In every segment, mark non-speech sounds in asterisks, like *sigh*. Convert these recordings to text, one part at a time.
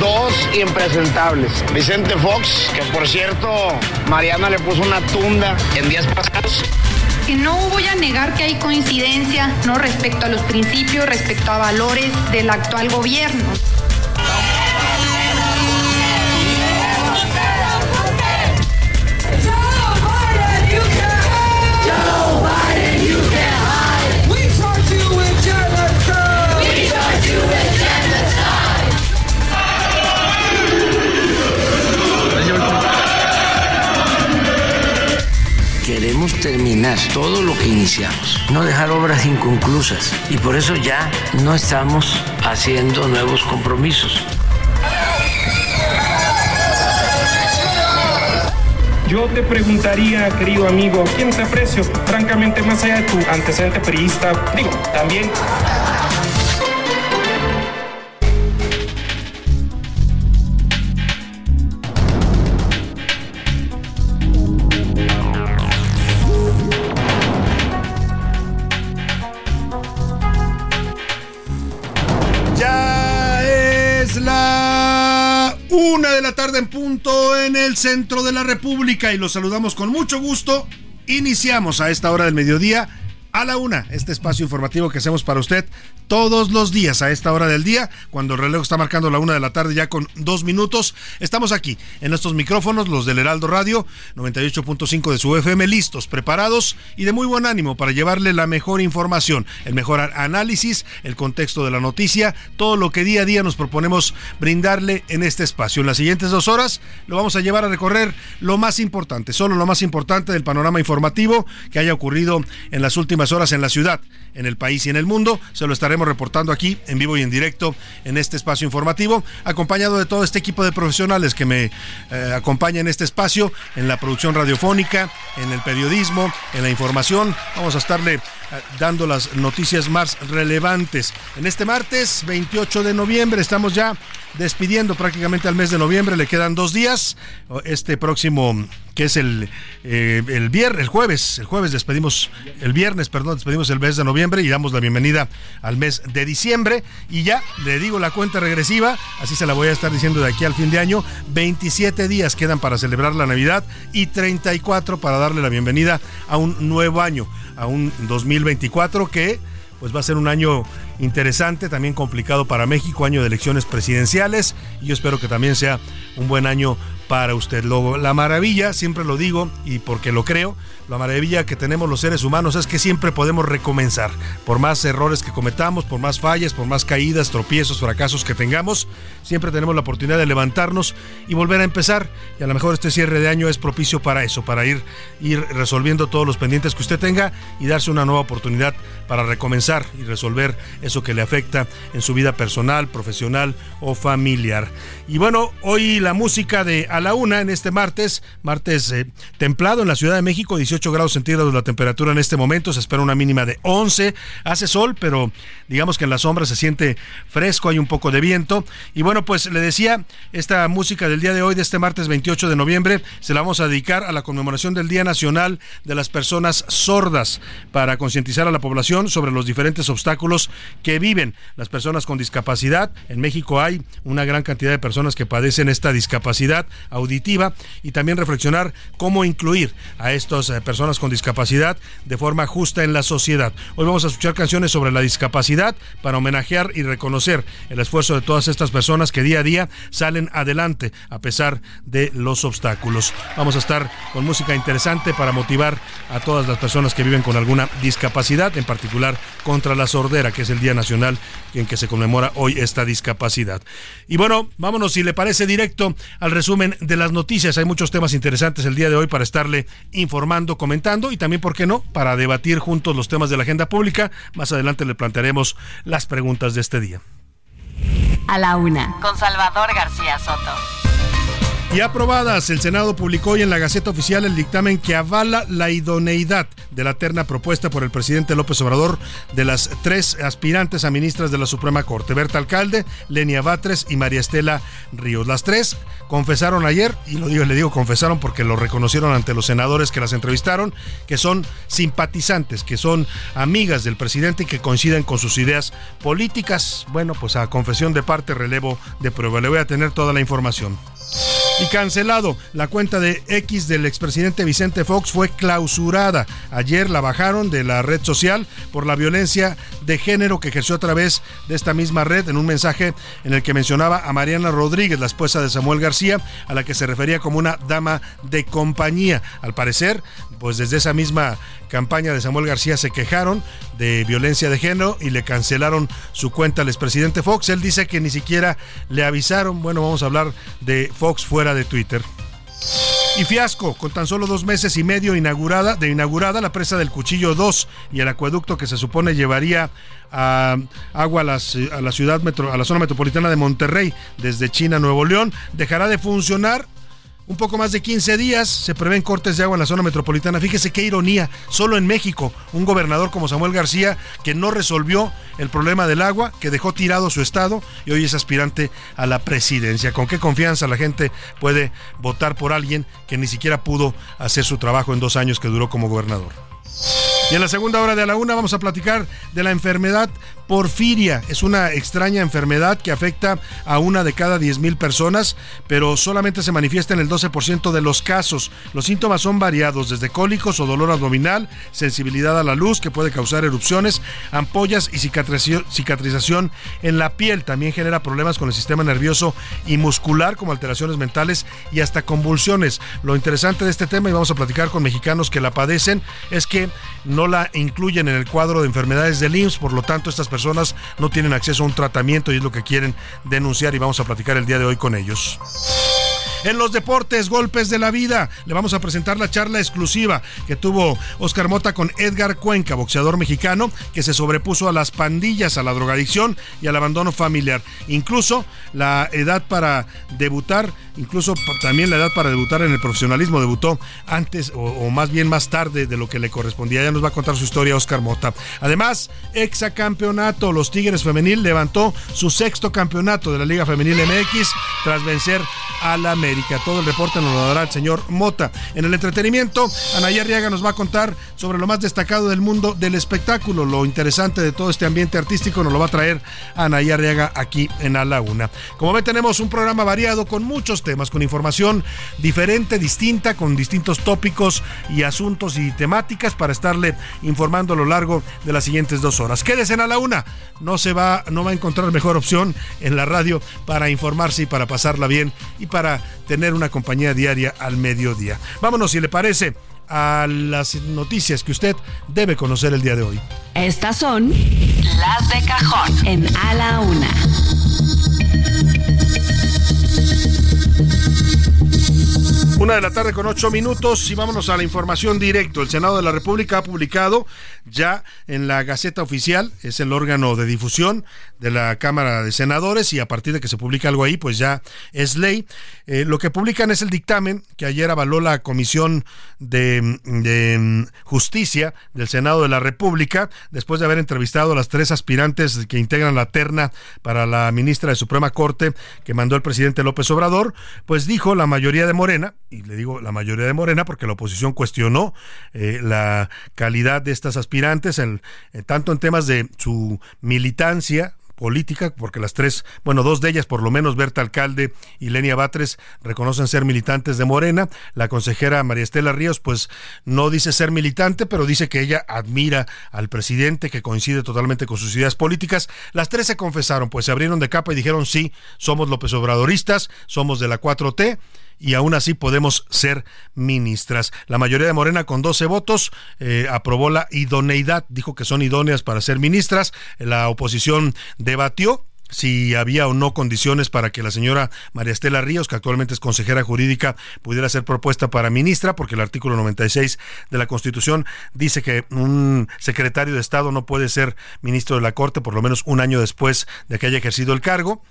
Dos impresentables. Vicente Fox, que por cierto, Mariana le puso una tunda en días pasados. que no voy a negar que hay coincidencia no respecto a los principios, respecto a valores del actual gobierno. Terminar todo lo que iniciamos, no dejar obras inconclusas y por eso ya no estamos haciendo nuevos compromisos. Yo te preguntaría, querido amigo, ¿quién te aprecio? Francamente, más allá de tu antecedente periodista, digo, también una de la tarde en punto en el centro de la República y los saludamos con mucho gusto. Iniciamos a esta hora del mediodía a la una, este espacio informativo que hacemos para usted todos los días a esta hora del día, cuando el reloj está marcando la una de la tarde ya con dos minutos. Estamos aquí en estos micrófonos, los del Heraldo Radio, 98.5 de su FM, listos, preparados y de muy buen ánimo para llevarle la mejor información, el mejor análisis, el contexto de la noticia, todo lo que día a día nos proponemos brindarle en este espacio. En las siguientes dos horas lo vamos a llevar a recorrer lo más importante, solo lo más importante del panorama informativo que haya ocurrido en las últimas horas en la ciudad, en el país y en el mundo. Se lo estaremos reportando aquí en vivo y en directo en este espacio informativo, acompañado de todo este equipo de profesionales que me eh, acompaña en este espacio, en la producción radiofónica, en el periodismo, en la información. Vamos a estarle eh, dando las noticias más relevantes. En este martes 28 de noviembre estamos ya despidiendo prácticamente al mes de noviembre, le quedan dos días. Este próximo, que es el, eh, el viernes, el jueves, el jueves despedimos, el viernes, perdón, despedimos el mes de noviembre y damos la bienvenida al mes de diciembre. Y ya le digo la cuenta regresiva, así se la voy a estar diciendo de aquí al fin de año. 27 días quedan para celebrar la Navidad y 34 para darle la bienvenida a un nuevo año, a un 2024 que pues va a ser un año interesante, también complicado para México, año de elecciones presidenciales, y yo espero que también sea un buen año para usted. La maravilla, siempre lo digo y porque lo creo, la maravilla que tenemos los seres humanos es que siempre podemos recomenzar. Por más errores que cometamos, por más fallas, por más caídas, tropiezos, fracasos que tengamos, siempre tenemos la oportunidad de levantarnos y volver a empezar. Y a lo mejor este cierre de año es propicio para eso, para ir, ir resolviendo todos los pendientes que usted tenga y darse una nueva oportunidad para recomenzar y resolver eso que le afecta en su vida personal, profesional o familiar. Y bueno, hoy la música de A la Una en este martes, martes eh, templado en la Ciudad de México, 18 grados centígrados la temperatura en este momento, se espera una mínima de 11, hace sol, pero digamos que en la sombra se siente fresco, hay un poco de viento. Y bueno, pues le decía, esta música del día de hoy, de este martes 28 de noviembre, se la vamos a dedicar a la conmemoración del Día Nacional de las Personas Sordas, para concientizar a la población sobre los diferentes obstáculos que viven las personas con discapacidad. En México hay una gran cantidad de personas que padecen esta discapacidad, auditiva y también reflexionar cómo incluir a estas eh, personas con discapacidad de forma justa en la sociedad. Hoy vamos a escuchar canciones sobre la discapacidad para homenajear y reconocer el esfuerzo de todas estas personas que día a día salen adelante a pesar de los obstáculos. Vamos a estar con música interesante para motivar a todas las personas que viven con alguna discapacidad, en particular contra la sordera, que es el Día Nacional en que se conmemora hoy esta discapacidad. Y bueno, vámonos si le parece directo al resumen de las noticias. Hay muchos temas interesantes el día de hoy para estarle informando, comentando y también, ¿por qué no?, para debatir juntos los temas de la agenda pública. Más adelante le plantearemos las preguntas de este día. A la una. Con Salvador García Soto. Y aprobadas, el Senado publicó hoy en la Gaceta Oficial el dictamen que avala la idoneidad de la terna propuesta por el presidente López Obrador de las tres aspirantes a ministras de la Suprema Corte, Berta Alcalde, Lenia Batres y María Estela Ríos. Las tres confesaron ayer, y lo digo, le digo confesaron porque lo reconocieron ante los senadores que las entrevistaron, que son simpatizantes, que son amigas del presidente y que coinciden con sus ideas políticas. Bueno, pues a confesión de parte, relevo de prueba. Le voy a tener toda la información. Y cancelado. La cuenta de X del expresidente Vicente Fox fue clausurada. Ayer la bajaron de la red social por la violencia de género que ejerció a través de esta misma red en un mensaje en el que mencionaba a Mariana Rodríguez, la esposa de Samuel García, a la que se refería como una dama de compañía. Al parecer, pues desde esa misma campaña de Samuel García se quejaron de violencia de género y le cancelaron su cuenta al expresidente Fox. Él dice que ni siquiera le avisaron. Bueno, vamos a hablar de Fox fuera de Twitter. Y fiasco, con tan solo dos meses y medio inaugurada, de inaugurada la presa del Cuchillo 2 y el acueducto que se supone llevaría agua a la ciudad metro, a la zona metropolitana de Monterrey desde China, Nuevo León, dejará de funcionar un poco más de 15 días se prevén cortes de agua en la zona metropolitana. Fíjese qué ironía, solo en México, un gobernador como Samuel García, que no resolvió el problema del agua, que dejó tirado su estado y hoy es aspirante a la presidencia. ¿Con qué confianza la gente puede votar por alguien que ni siquiera pudo hacer su trabajo en dos años que duró como gobernador? Y en la segunda hora de la una vamos a platicar de la enfermedad porfiria. Es una extraña enfermedad que afecta a una de cada 10 mil personas, pero solamente se manifiesta en el 12% de los casos. Los síntomas son variados, desde cólicos o dolor abdominal, sensibilidad a la luz que puede causar erupciones, ampollas y cicatrización en la piel. También genera problemas con el sistema nervioso y muscular, como alteraciones mentales y hasta convulsiones. Lo interesante de este tema, y vamos a platicar con mexicanos que la padecen, es que no la incluyen en el cuadro de enfermedades del IMSS, por lo tanto estas personas no tienen acceso a un tratamiento y es lo que quieren denunciar y vamos a platicar el día de hoy con ellos. En los deportes, golpes de la vida, le vamos a presentar la charla exclusiva que tuvo Oscar Mota con Edgar Cuenca, boxeador mexicano que se sobrepuso a las pandillas, a la drogadicción y al abandono familiar. Incluso la edad para debutar, incluso también la edad para debutar en el profesionalismo, debutó antes o, más bien más tarde de lo que le correspondía. Ya nos va a contar su historia Oscar Mota. Además, exacampeonato, los Tigres Femenil levantó su sexto campeonato de la Liga Femenil MX tras vencer a la América. Todo el reporte nos lo dará el señor Mota. En el entretenimiento, Anaya Arriaga nos va a contar sobre lo más destacado del mundo del espectáculo. Lo interesante de todo este ambiente artístico nos lo va a traer Anaya Arriaga aquí en A la Una. Como ve, tenemos un programa variado con muchos temas, con información diferente, distinta, con distintos tópicos y asuntos y temáticas para estarle informando a lo largo de las siguientes dos horas. Quédese en A la Una. No se va, no va a encontrar mejor opción en la radio para informarse y para pasarla bien y para tener una compañía diaria al mediodía. Vámonos, si le parece, a las noticias que usted debe conocer el día de hoy. Estas son las de cajón en A la Una. Una de la tarde con ocho minutos y vámonos a la información directo. El Senado de la República ha publicado ya en la Gaceta Oficial, es el órgano de difusión de la Cámara de Senadores y a partir de que se publica algo ahí, pues ya es ley. Eh, lo que publican es el dictamen que ayer avaló la Comisión de, de, Justicia del Senado de la República, después de haber entrevistado a las tres aspirantes que integran la terna para la ministra de Suprema Corte que mandó el presidente López Obrador, pues dijo la mayoría de Morena, y le digo la mayoría de Morena porque la oposición cuestionó eh, la calidad de estas aspirantes, en, eh, tanto en temas de su militancia, política, porque las tres, bueno, dos de ellas, por lo menos Berta Alcalde y Lenia Batres, reconocen ser militantes de Morena. La consejera María Estela Ríos, pues no dice ser militante, pero dice que ella admira al presidente, que coincide totalmente con sus ideas políticas. Las tres se confesaron, pues se abrieron de capa y dijeron sí, somos López Obradoristas, somos de la 4T y aún así podemos ser ministras. La mayoría de Morena con 12 votos eh, aprobó la idoneidad, dijo que son idóneas para ser ministras. La oposición debatió si había o no condiciones para que la señora María Estela Ríos, que actualmente es consejera jurídica, pudiera ser propuesta para ministra, porque el artículo 96 de la Constitución dice que un secretario de Estado no puede ser ministro de la Corte por lo menos un año después de que haya ejercido el cargo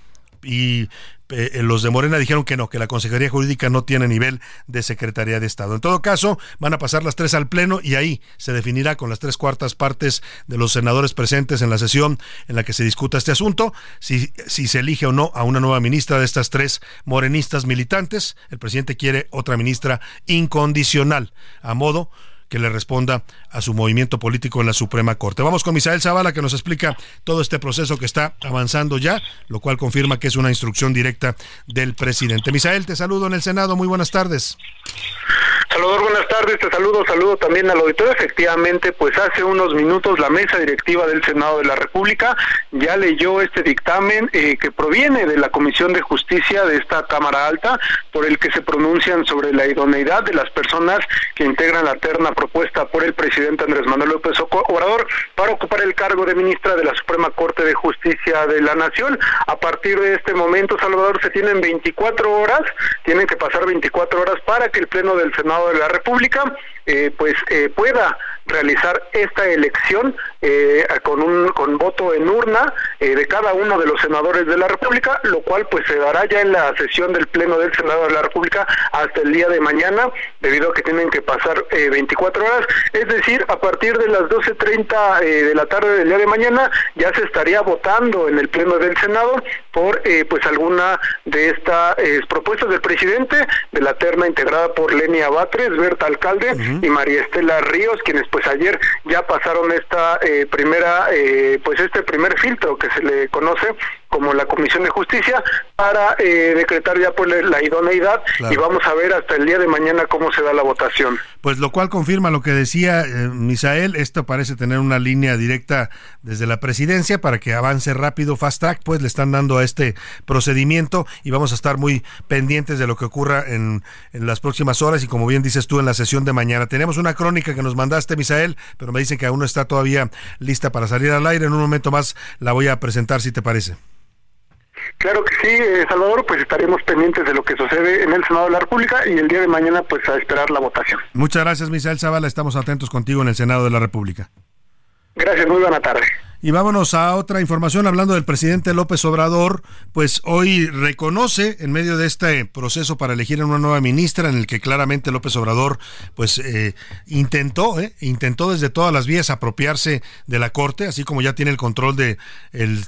y eh, los de Morena dijeron que no, que la Consejería Jurídica no tiene nivel de Secretaría de Estado. En todo caso, van a pasar las tres al Pleno y ahí se definirá con las tres cuartas partes de los senadores presentes en la sesión en la que se discuta este asunto si, si se elige o no a una nueva ministra de estas tres morenistas militantes. El presidente quiere otra ministra incondicional, a modo que le responda a su movimiento político en la Suprema Corte. Vamos con Misael Zavala que nos explica todo este proceso que está avanzando ya, lo cual confirma que es una instrucción directa del presidente. Misael, te saludo en el Senado. Muy buenas tardes. Salvador, buenas tardes, te saludo, saludo también al auditorio. Efectivamente, pues hace unos minutos la mesa directiva del Senado de la República ya leyó este dictamen eh, que proviene de la Comisión de Justicia de esta Cámara Alta, por el que se pronuncian sobre la idoneidad de las personas que integran la terna propuesta por el presidente Andrés Manuel López Obrador para ocupar el cargo de ministra de la Suprema Corte de Justicia de la Nación. A partir de este momento, Salvador, se tienen 24 horas, tienen que pasar 24 horas para que el Pleno del Senado de la República eh, pues eh, pueda realizar esta elección eh, con un con voto en urna de cada uno de los senadores de la República, lo cual pues se dará ya en la sesión del Pleno del Senado de la República hasta el día de mañana, debido a que tienen que pasar 24 horas, es decir, a partir de las 12.30 de la tarde del día de mañana ya se estaría votando en el Pleno del Senado por pues alguna de estas propuestas del presidente de la terna integrada por Lenia Batres, Berta Alcalde y María Estela Ríos, quienes pues ayer ya pasaron esta eh, primera, eh, pues este primer filtro que se le conoce como la Comisión de Justicia para eh, decretar ya pues la idoneidad y vamos a ver hasta el día de mañana cómo se da la votación. Pues lo cual confirma lo que decía Misael, esto parece tener una línea directa desde la presidencia para que avance rápido, fast track, pues le están dando a este procedimiento y vamos a estar muy pendientes de lo que ocurra en, en las próximas horas y como bien dices tú en la sesión de mañana. Tenemos una crónica que nos mandaste, Misael, pero me dicen que aún no está todavía lista para salir al aire. En un momento más la voy a presentar, si te parece. Claro que sí, eh, Salvador, pues estaremos pendientes de lo que sucede en el Senado de la República y el día de mañana pues a esperar la votación. Muchas gracias, Misael Zavala, estamos atentos contigo en el Senado de la República. Gracias, muy buena tarde. Y vámonos a otra información hablando del presidente López Obrador, pues hoy reconoce en medio de este proceso para elegir a una nueva ministra en el que claramente López Obrador pues eh, intentó, eh, intentó desde todas las vías apropiarse de la Corte, así como ya tiene el control de el,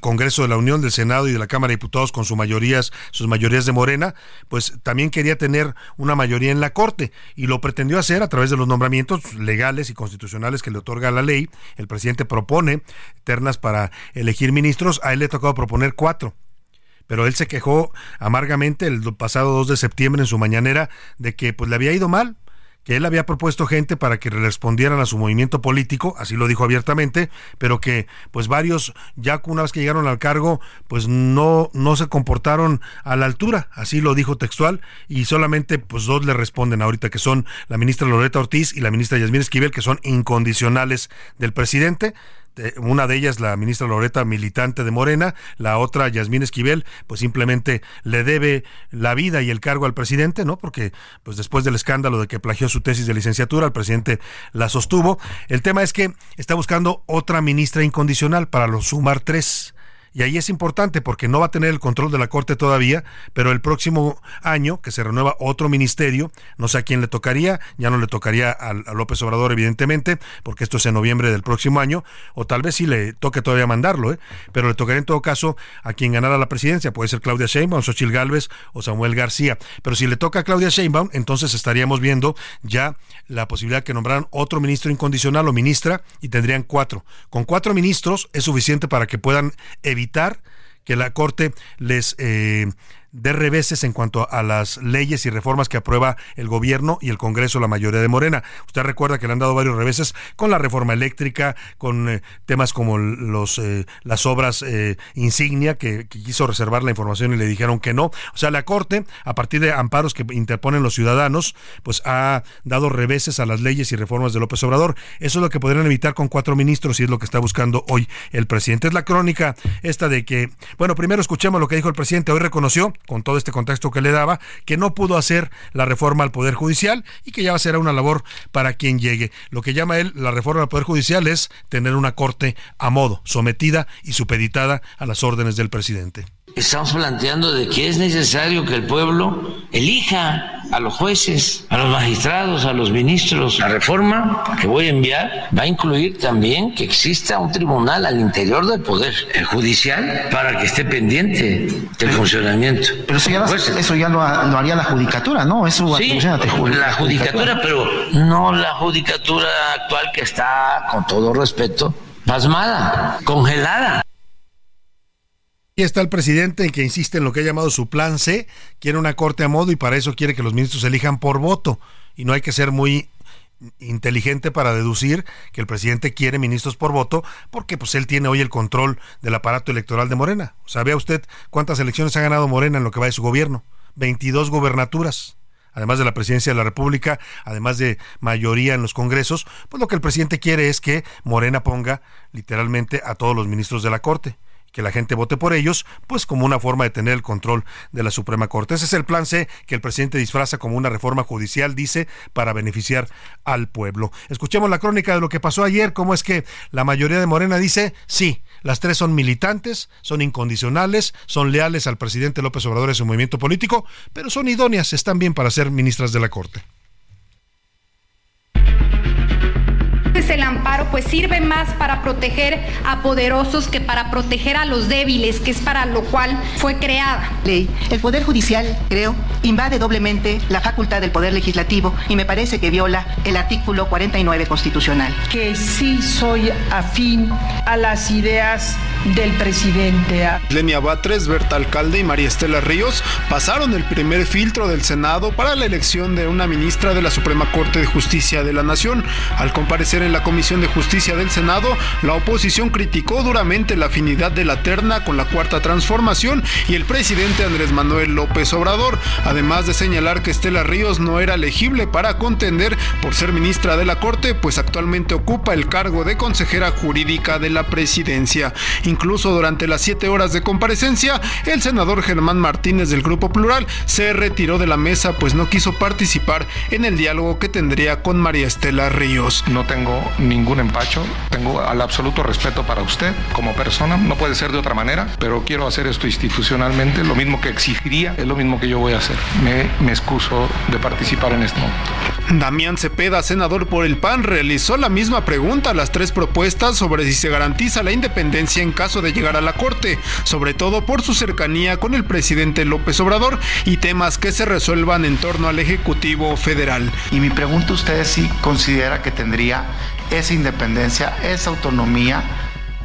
Congreso de la Unión, del Senado y de la Cámara de Diputados con sus mayorías, sus mayorías de Morena, pues también quería tener una mayoría en la Corte y lo pretendió hacer a través de los nombramientos legales y constitucionales que le otorga la ley. El presidente propone ternas para elegir ministros, a él le ha tocado proponer cuatro. Pero él se quejó amargamente el pasado 2 de septiembre en su mañanera de que pues le había ido mal, que él había propuesto gente para que respondieran a su movimiento político, así lo dijo abiertamente, pero que pues varios ya una vez que llegaron al cargo pues no no se comportaron a la altura, así lo dijo textual y solamente pues dos le responden ahorita que son la ministra Loreta Ortiz y la ministra Yasmín Esquivel que son incondicionales del presidente una de ellas la ministra Loreta militante de Morena, la otra Yasmín Esquivel, pues simplemente le debe la vida y el cargo al presidente, ¿no? Porque pues después del escándalo de que plagió su tesis de licenciatura, el presidente la sostuvo. El tema es que está buscando otra ministra incondicional para los sumar tres Y ahí es importante porque no va a tener el control de la Corte todavía, pero el próximo año, que se renueva otro ministerio, no sé a quién le tocaría, ya no le tocaría a, López Obrador, evidentemente, porque esto es en noviembre del próximo año, o tal vez sí le toque todavía mandarlo, ¿eh? pero le tocaría en todo caso a quien ganara la presidencia, puede ser Claudia Sheinbaum, Xochitl Gálvez o Samuel García. Pero si le toca a Claudia Sheinbaum, entonces estaríamos viendo ya la posibilidad que nombraran otro ministro incondicional o ministra y tendrían cuatro. Con cuatro ministros es suficiente para que puedan evitar que la Corte les eh, de reveses en cuanto a las leyes y reformas que aprueba el gobierno y el Congreso, la mayoría de Morena. Usted recuerda que le han dado varios reveses con la reforma eléctrica, con eh, temas como los eh, las obras eh, insignia que, quiso reservar la información y le dijeron que no. O sea, la Corte, a partir de amparos que interponen los ciudadanos, pues ha dado reveses a las leyes y reformas de López Obrador. Eso es lo que podrían evitar con cuatro ministros y es lo que está buscando hoy el presidente. Es la crónica esta de que, bueno, primero escuchemos lo que dijo el presidente. Hoy reconoció con todo este contexto que le daba, que no pudo hacer la reforma al Poder Judicial y que ya será una labor para quien llegue. Lo que llama él la reforma al Poder Judicial es tener una corte a modo, sometida y supeditada a las órdenes del presidente. Estamos planteando de que es necesario que el pueblo elija a los jueces, a los magistrados, a los ministros. La reforma que voy a enviar va a incluir también que exista un tribunal al interior del Poder Judicial para que esté pendiente del funcionamiento. Pero eso ya, lo, haría la judicatura, ¿no? Eso sí, la judicatura, pero no la judicatura actual que está, con todo respeto, pasmada, congelada. Y está el presidente que insiste en lo que ha llamado su plan C, quiere una corte a modo y para eso quiere que los ministros elijan por voto. Y no hay que ser muy inteligente para deducir que el presidente quiere ministros por voto porque pues él tiene hoy el control del aparato electoral de Morena. O sea, vea usted cuántas elecciones ha ganado Morena en lo que va de su gobierno. 22 gobernaturas además de la presidencia de la República, además de mayoría en los congresos, pues lo que el presidente quiere es que Morena ponga literalmente a todos los ministros de la Corte que la gente vote por ellos, pues como una forma de tener el control de la Suprema Corte. Ese es el plan C que el presidente disfraza como una reforma judicial, dice, para beneficiar al pueblo. Escuchemos la crónica de lo que pasó ayer, cómo es que la mayoría de Morena dice, sí, las tres son militantes, son incondicionales, son leales al presidente López Obrador y su movimiento político, pero son idóneas, están bien para ser ministras de la Corte. El amparo pues sirve más para proteger a poderosos que para proteger a los débiles, que es para lo cual fue creada. Ley. El Poder Judicial, creo, invade doblemente la facultad del Poder Legislativo y me parece que viola el artículo 49 constitucional. Que sí soy afín a las ideas del presidente. Lenia Batres, Berta Alcalde y María Estela Ríos pasaron el primer filtro del Senado para la elección de una ministra de la Suprema Corte de Justicia de la Nación. Al comparecer en la Comisión de Justicia del Senado, la oposición criticó duramente la afinidad de la terna con la Cuarta Transformación y el presidente Andrés Manuel López Obrador, además de señalar que Estela Ríos no era elegible para contender por ser ministra de la Corte, pues actualmente ocupa el cargo de consejera jurídica de la presidencia. Incluso durante las siete horas de comparecencia, el senador Germán Martínez del Grupo Plural se retiró de la mesa pues no quiso participar en el diálogo que tendría con María Estela Ríos. No tengo ningún empacho, tengo al absoluto respeto para usted como persona, no puede ser de otra manera, pero quiero hacer esto institucionalmente, lo mismo que exigiría es lo mismo que yo voy a hacer. Me, me excuso de participar en momento. Damián Cepeda, senador por el PAN, realizó la misma pregunta a las tres propuestas sobre si se garantiza la independencia en caso de llegar a la Corte, sobre todo por su cercanía con el presidente López Obrador y temas que se resuelvan en torno al Ejecutivo Federal. Y mi pregunta usted es si considera que tendría esa independencia, esa autonomía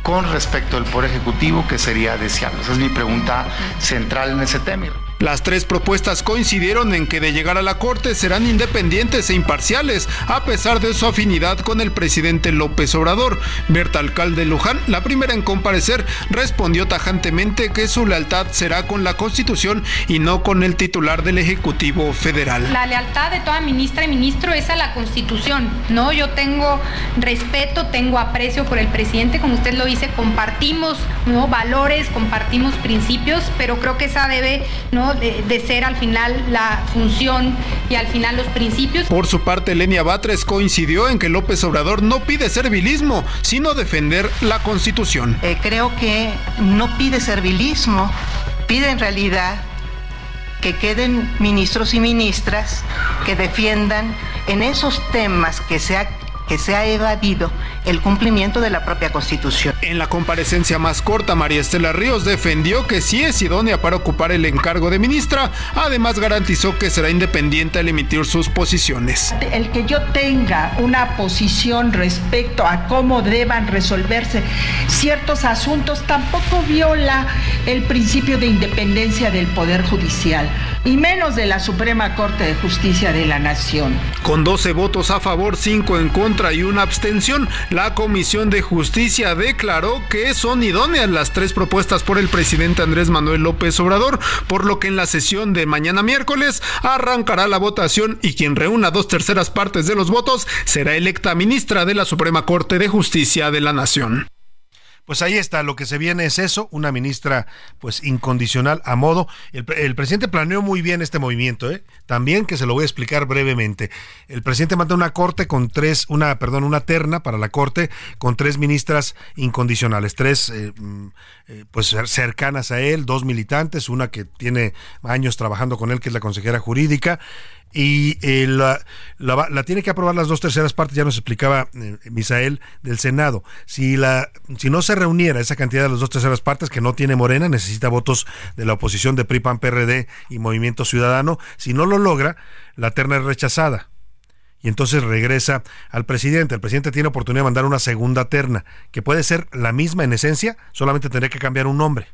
con respecto al Poder Ejecutivo que sería deseable. Esa es mi pregunta central en ese tema. Las tres propuestas coincidieron en que de llegar a la Corte serán independientes e imparciales, a pesar de su afinidad con el presidente López Obrador. Berta Alcalde Luján, la primera en comparecer, respondió tajantemente que su lealtad será con la Constitución y no con el titular del Ejecutivo Federal. La lealtad de toda ministra y ministro es a la Constitución, ¿no? Yo tengo respeto, tengo aprecio por el presidente, como usted lo dice, compartimos ¿no? valores, compartimos principios, pero creo que esa debe, ¿no? ¿No? De, de ser al final la función y al final los principios. Por su parte, Lenia Batres coincidió en que López Obrador no pide servilismo, sino defender la Constitución. Eh, creo que no pide servilismo, pide en realidad que queden ministros y ministras que defiendan en esos temas que se ha que se ha evadido el cumplimiento de la propia Constitución. En la comparecencia más corta, María Estela Ríos defendió que sí es idónea para ocupar el encargo de ministra, además garantizó que será independiente al emitir sus posiciones. El que yo tenga una posición respecto a cómo deban resolverse ciertos asuntos tampoco viola el principio de independencia del Poder Judicial y menos de la Suprema Corte de Justicia de la Nación. Con 12 votos a favor, 5 en contra y una abstención, la Comisión de Justicia declaró que son idóneas las tres propuestas por el presidente Andrés Manuel López Obrador, por lo que en la sesión de mañana miércoles arrancará la votación y quien reúna dos terceras partes de los votos será electa ministra de la Suprema Corte de Justicia de la Nación. Pues ahí está, lo que se viene es eso, una ministra pues incondicional a modo. El, presidente planeó muy bien este movimiento, ¿eh? también que se lo voy a explicar brevemente. El presidente manda una corte con tres, una, perdón, una terna para la corte con tres ministras incondicionales, tres eh, eh, pues cercanas a él, dos militantes, una que tiene años trabajando con él, que es la consejera jurídica y eh, la, la, la, tiene que aprobar las dos terceras partes, ya nos explicaba eh, Misael, del Senado. Si, la, si no se reuniera esa cantidad de las dos terceras partes, que no tiene Morena, necesita votos de la oposición de PRI, PAN, PRD y Movimiento Ciudadano, si no lo logra, la terna es rechazada. Y entonces regresa al presidente. El presidente tiene oportunidad de mandar una segunda terna, que puede ser la misma en esencia, solamente tendría que cambiar un nombre.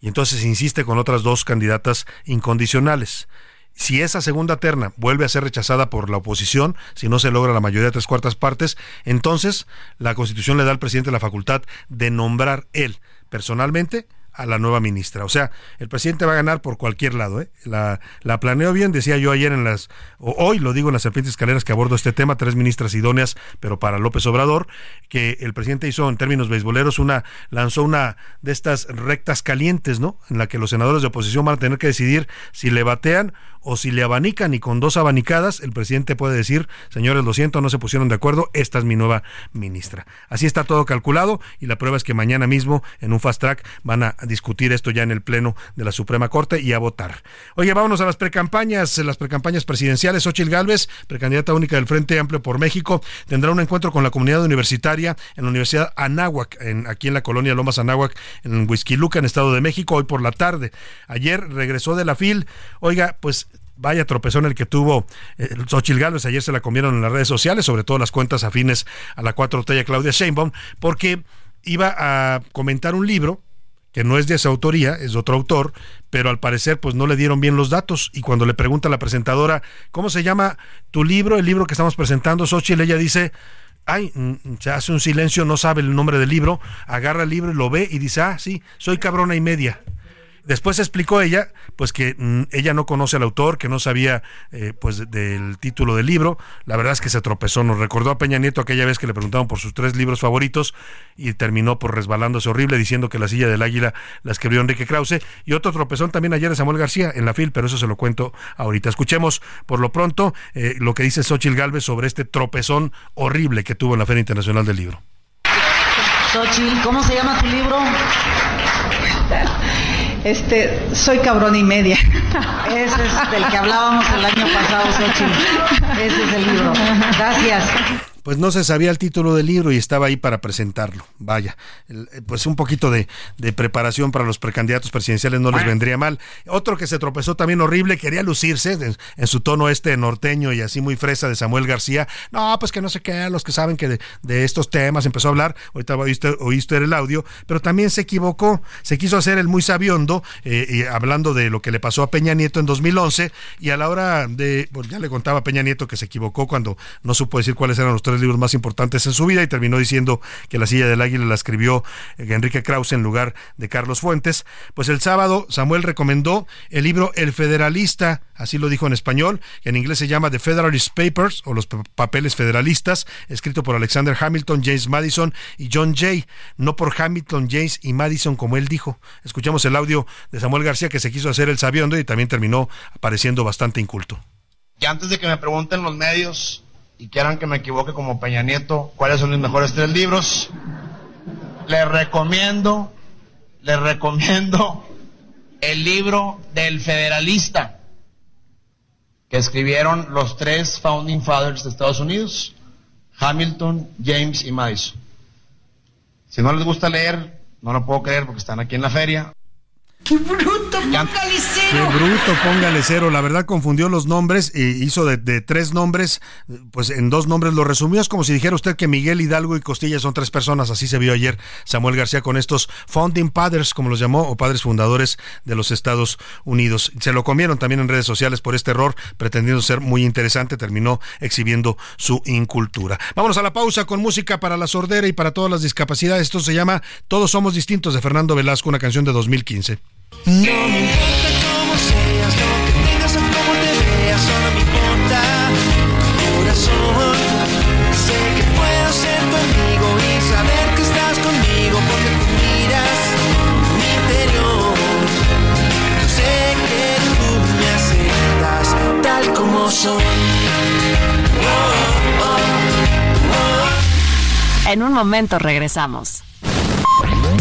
Y entonces insiste con otras dos candidatas incondicionales. Si esa segunda terna vuelve a ser rechazada por la oposición, si no se logra la mayoría de tres cuartas partes, entonces la Constitución le da al presidente la facultad de nombrar él personalmente a la nueva ministra. O sea, el presidente va a ganar por cualquier lado. ¿eh? La, la planeó bien, decía yo ayer en las, o hoy lo digo en las serpientes escaleras que abordo este tema, tres ministras idóneas, pero para López Obrador, que el presidente hizo en términos beisboleros una, lanzó una de estas rectas calientes, ¿no? En la que los senadores de oposición van a tener que decidir si le batean o si le abanican y con dos abanicadas el presidente puede decir, señores, lo siento, no se pusieron de acuerdo, esta es mi nueva ministra. Así está todo calculado y la prueba es que mañana mismo en un fast track van a discutir esto ya en el pleno de la Suprema Corte y a votar. Oye, vámonos a las precampañas, las precampañas presidenciales. Xochil Gálvez, precandidata única del Frente Amplio por México, tendrá un encuentro con la comunidad universitaria en la Universidad Anáhuac, en, aquí en la colonia Lomas Anáhuac, en Huizquiluca, en Estado de México, hoy por la tarde. Ayer regresó de la FIL. Oiga, pues vaya tropezón el que tuvo eh, Xochil Gálvez, ayer se la comieron en las redes sociales, sobre todo las cuentas afines a la 4T y Claudia Sheinbaum, porque iba a comentar un libro que no es de esa autoría, es de otro autor, pero al parecer pues no le dieron bien los datos y cuando le pregunta a la presentadora, ¿cómo se llama tu libro, el libro que estamos presentando, Xochitl, ella dice, ay, mm, se hace un silencio, no sabe el nombre del libro, agarra el libro y lo ve y dice, ah, sí, soy cabrona y media. Después explicó ella, pues que mm, ella no conoce al autor, que no sabía eh, pues del título del libro. La verdad es que se tropezó. Nos recordó a Peña Nieto aquella vez que le preguntaron por sus tres libros favoritos y terminó por resbalándose horrible diciendo que La silla del águila la escribió Enrique Krause. Y otro tropezón también ayer de Samuel García en la FIL, pero eso se lo cuento ahorita. Escuchemos por lo pronto eh, lo que dice Xochil Galvez sobre este tropezón horrible que tuvo en la Feria Internacional del Libro. Xochil, ¿cómo se llama tu libro? Este, soy cabrón y media. Ese es del que hablábamos el año pasado, Xochitl. Ese es el libro. Gracias pues no se sabía el título del libro y estaba ahí para presentarlo. Vaya, pues un poquito de, de preparación para los precandidatos presidenciales no les vendría mal. Otro que se tropezó también horrible, quería lucirse en, en, su tono este norteño y así muy fresa de Samuel García. No, pues que no sé qué, los que saben que de, de estos temas empezó a hablar, ahorita oíste, oíste el audio, pero también se equivocó, se quiso hacer el muy sabiondo, eh, y hablando de lo que le pasó a Peña Nieto en 2011 y a la hora de, pues ya le contaba a Peña Nieto que se equivocó cuando no supo decir cuáles eran los tres tres libros más importantes en su vida y terminó diciendo que La silla del águila la escribió eh, Enrique Krause en lugar de Carlos Fuentes. Pues el sábado Samuel recomendó el libro El Federalista, así lo dijo en español, que en inglés se llama The Federalist Papers o los papeles federalistas, escrito por Alexander Hamilton, James Madison y John Jay, no por Hamilton, James y Madison como él dijo. Escuchamos el audio de Samuel García que se quiso hacer el sabiondo y también terminó apareciendo bastante inculto. Y antes de que me pregunten los medios y quieran que me equivoque como Peña Nieto, cuáles son mis mejores tres libros, les recomiendo, les recomiendo el libro del Federalista que escribieron los tres Founding Fathers de Estados Unidos, Hamilton, James y Madison. Si no les gusta leer, no lo puedo creer porque están aquí en la feria. ¡Qué bruto, póngale cero! ¡Qué bruto, póngale cero! La verdad confundió los nombres e hizo de, tres nombres, pues en dos nombres lo resumió. Es como si dijera usted que Miguel Hidalgo y Costilla son tres personas. Así se vio ayer Samuel García con estos Founding Fathers, como los llamó, o padres fundadores de los Estados Unidos. Se lo comieron también en redes sociales por este error, pretendiendo ser muy interesante. Terminó exhibiendo su incultura. Vámonos a la pausa con música para la sordera y para todas las discapacidades. Esto se llama Todos Somos Distintos de Fernando Velasco, una canción de 2015. No me importa cómo seas, lo que tengas o cómo te veas, solo me importa tu corazón. Sé que puedo ser tu amigo y saber que estás conmigo porque tú miras mi interior. Yo sé que tú me aceptas tal como soy. Oh, oh, oh. En un momento regresamos.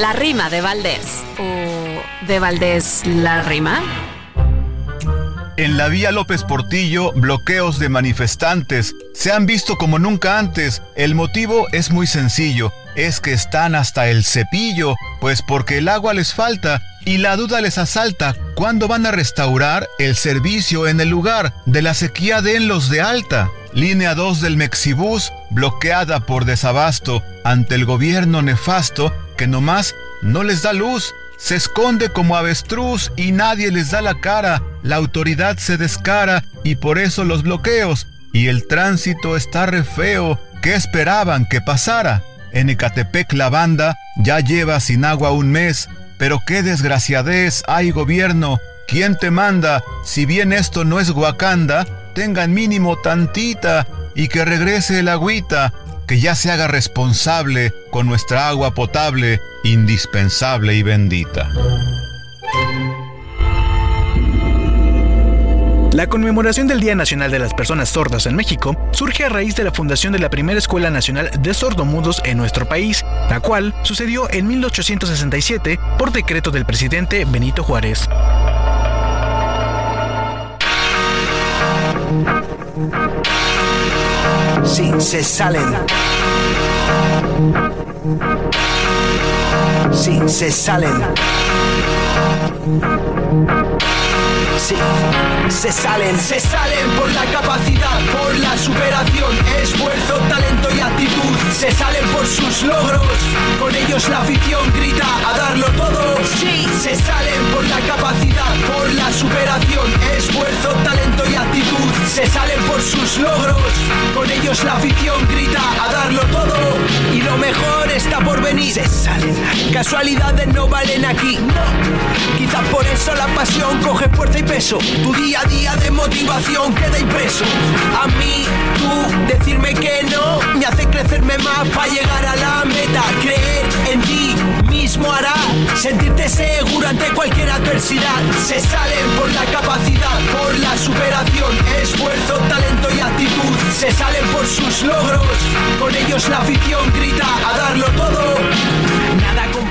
La rima de Valdés. ¿O de Valdés la rima? En la vía López Portillo, bloqueos de manifestantes se han visto como nunca antes. El motivo es muy sencillo, es que están hasta el cepillo, pues porque el agua les falta y la duda les asalta cuándo van a restaurar el servicio en el lugar de la sequía de en los de alta. Línea 2 del Mexibus, bloqueada por desabasto ante el gobierno nefasto que nomás no les da luz, se esconde como avestruz y nadie les da la cara, la autoridad se descara y por eso los bloqueos, y el tránsito está re feo, ¿qué esperaban que pasara? En Ecatepec la banda ya lleva sin agua un mes, pero qué desgraciadez. Hay gobierno, ¿quién te manda? Si bien esto no es Wakanda, tengan mínimo tantita y que regrese el agüita, que ya se haga responsable con nuestra agua potable, indispensable y bendita. La conmemoración del Día Nacional de las Personas Sordas en México surge a raíz de la fundación de la primera Escuela Nacional de Sordomudos en nuestro país, la cual sucedió en 1867 por decreto del presidente Benito Juárez. Sí, se salen. Sí, se salen. Sí, se salen, se salen por la capacidad, por la superación, esfuerzo, talento y actitud. Se salen por sus logros, con ellos la afición grita a darlo todo. Sí, se salen por la capacidad, por la superación, esfuerzo, talento y actitud. Se salen por sus logros, con ellos la afición grita a darlo todo. Y lo mejor está por venir. Se salen, casualidades no valen aquí, no. Quizás por eso la pasión coge fuerza y Tu día a día de motivación queda impreso. A mí, tú, decirme que no, me hace crecerme más para llegar a la meta. Creer en ti mismo hará sentirte seguro ante cualquier adversidad. Se salen por la capacidad, por la superación, esfuerzo, talento y actitud. Se salen por sus logros, con ellos la afición grita a.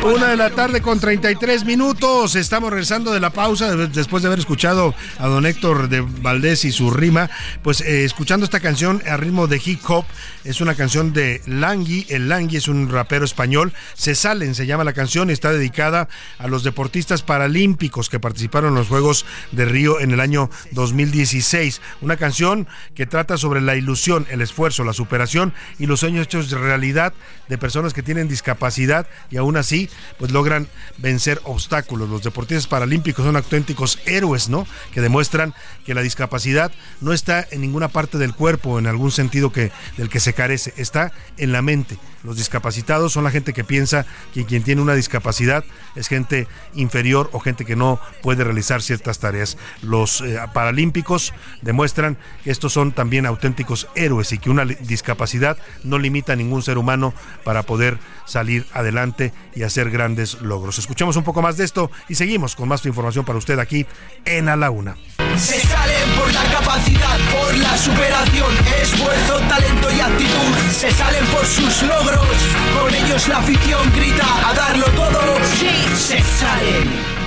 Una de la tarde con 33 minutos. Estamos regresando de la pausa después de haber escuchado a don Héctor de Valdés y su rima. Pues eh, escuchando esta canción a ritmo de hip hop. Es una canción de Langui. El Langui es un rapero español. Se salen, se llama la canción y está dedicada a los deportistas paralímpicos que participaron en los Juegos de Río en el año 2016. Una canción que trata sobre la ilusión, el esfuerzo, la superación y los sueños hechos de realidad de personas que tienen discapacidad y aún así pues logran vencer obstáculos. Los deportistas paralímpicos son auténticos héroes, ¿no? Que demuestran que la discapacidad no está en ninguna parte del cuerpo, en algún sentido que, del que se carece, está en la mente. Los discapacitados son la gente que piensa que quien tiene una discapacidad es gente inferior o gente que no puede realizar ciertas tareas. Los eh, paralímpicos demuestran que estos son también auténticos héroes y que una discapacidad no limita a ningún ser humano para poder salir adelante y hacer grandes logros. Escuchemos un poco más de esto y seguimos con más información para usted aquí en A la Una. Se salen por la capacidad, por la superación, esfuerzo, talento y actitud. Se salen por sus logros, con ellos la afición grita a darlo todo. Sí, se salen.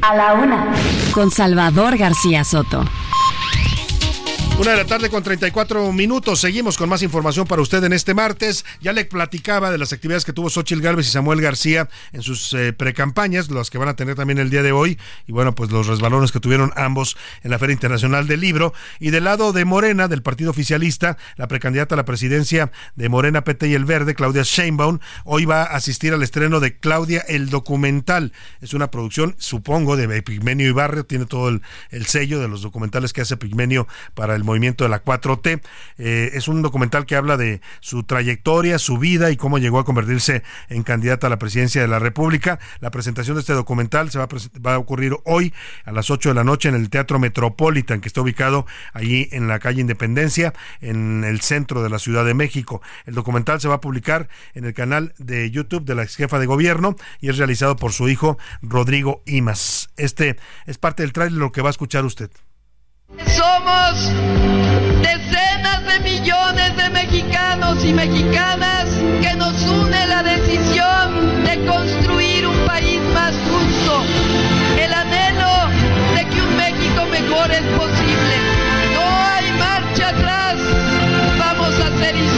A la una, con Salvador García Soto. Una de la tarde con 34 minutos. Seguimos con más información para usted en este martes. Ya le platicaba de las actividades que tuvo Xochil Gálvez y Samuel García en sus eh, precampañas, las que van a tener también el día de hoy. Y bueno, pues los resbalones que tuvieron ambos en la Feria Internacional del Libro. Y del lado de Morena, del partido oficialista, la precandidata a la presidencia de Morena, PT y el Verde, Claudia Sheinbaum, hoy va a asistir al estreno de Claudia el Documental. Es una producción, supongo, de Pigmenio Barrio Tiene todo el, el sello de los documentales que hace Pigmenio para el movimiento de la 4T. Eh, es un documental que habla de su trayectoria, su vida y cómo llegó a convertirse en candidata a la presidencia de la República. La presentación de este documental se va a, ocurrir hoy a las 8 de la noche en el Teatro Metropolitan, que está ubicado allí en la calle Independencia, en el centro de la Ciudad de México. El documental se va a publicar en el canal de YouTube de la ex jefa de gobierno y es realizado por su hijo Rodrigo Imas. Este es parte del trailer lo que va a escuchar usted. Somos decenas de millones de mexicanos y mexicanas que nos une la decisión de construir un país más justo, el anhelo de que un México mejor es posible. No hay marcha atrás, vamos a hacer ahí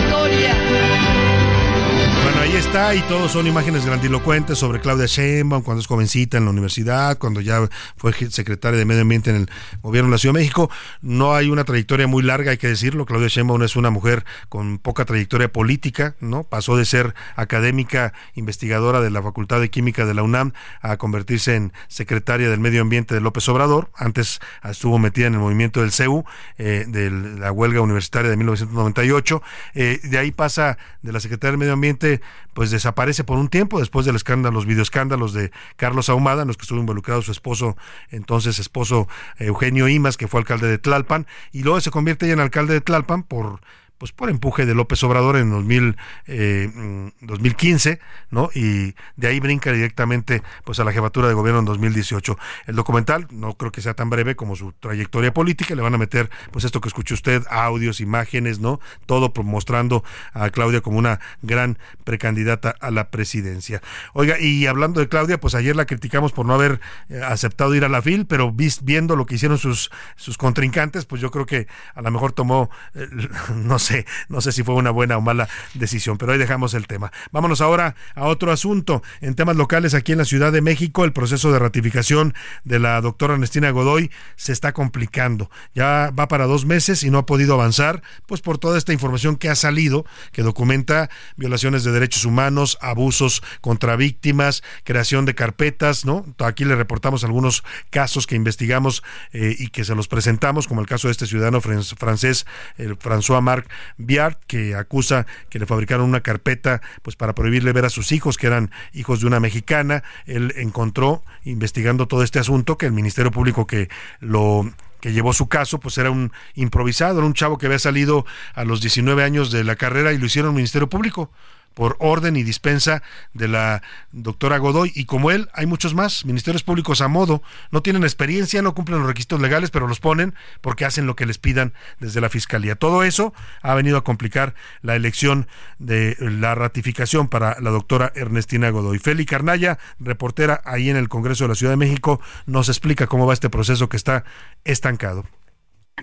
está, y todos son imágenes grandilocuentes sobre Claudia Sheinbaum cuando es jovencita en la universidad, cuando ya fue secretaria de Medio Ambiente en el gobierno de la Ciudad de México. No hay una trayectoria muy larga, hay que decirlo. Claudia Sheinbaum es una mujer con poca trayectoria política, ¿no? Pasó de ser académica investigadora de la Facultad de Química de la UNAM a convertirse en secretaria del Medio Ambiente de López Obrador. Antes estuvo metida en el movimiento del CEU, eh, de la huelga universitaria de 1998. Eh, de ahí pasa de la Secretaría del Medio Ambiente pues desaparece por un tiempo después del escándalo, los videoescándalos de Carlos Ahumada, en los que estuvo involucrado su esposo, entonces esposo Eugenio Imas, que fue alcalde de Tlalpan, y luego se convierte en alcalde de Tlalpan por pues por empuje de López Obrador en 2000, eh, 2015, ¿no? Y de ahí brinca directamente pues a la jefatura de gobierno en 2018. El documental no creo que sea tan breve como su trayectoria política, le van a meter pues esto que escuchó usted, audios, imágenes, ¿no? Todo mostrando a Claudia como una gran precandidata a la presidencia. Oiga, y hablando de Claudia, pues ayer la criticamos por no haber eh, aceptado ir a la FIL, pero viendo lo que hicieron sus sus contrincantes, pues yo creo que a lo mejor tomó eh, *laughs* no sé no sé si fue una buena o mala decisión, pero ahí dejamos el tema. Vámonos ahora a otro asunto. En temas locales, aquí en la Ciudad de México, el proceso de ratificación de la doctora Ernestina Godoy se está complicando. Ya va para dos meses y no ha podido avanzar, pues por toda esta información que ha salido, que documenta violaciones de derechos humanos, abusos contra víctimas, creación de carpetas, ¿no? Aquí le reportamos algunos casos que investigamos eh, y que se los presentamos, como el caso de este ciudadano francés, el François Marc Biart, que acusa que le fabricaron una carpeta pues para prohibirle ver a sus hijos, que eran hijos de una mexicana. Él encontró, investigando todo este asunto, que el Ministerio Público que lo que llevó su caso, pues era un improvisado, era un chavo que había salido a los 19 años de la carrera y lo hicieron Ministerio Público por orden y dispensa de la doctora Godoy. Y como él, hay muchos más, ministerios públicos a modo, no tienen experiencia, no cumplen los requisitos legales, pero los ponen porque hacen lo que les pidan desde la Fiscalía. Todo eso ha venido a complicar la elección de la ratificación para la doctora Ernestina Godoy. Feli Carnaya, reportera ahí en el Congreso de la Ciudad de México, nos explica cómo va este proceso que está estancado.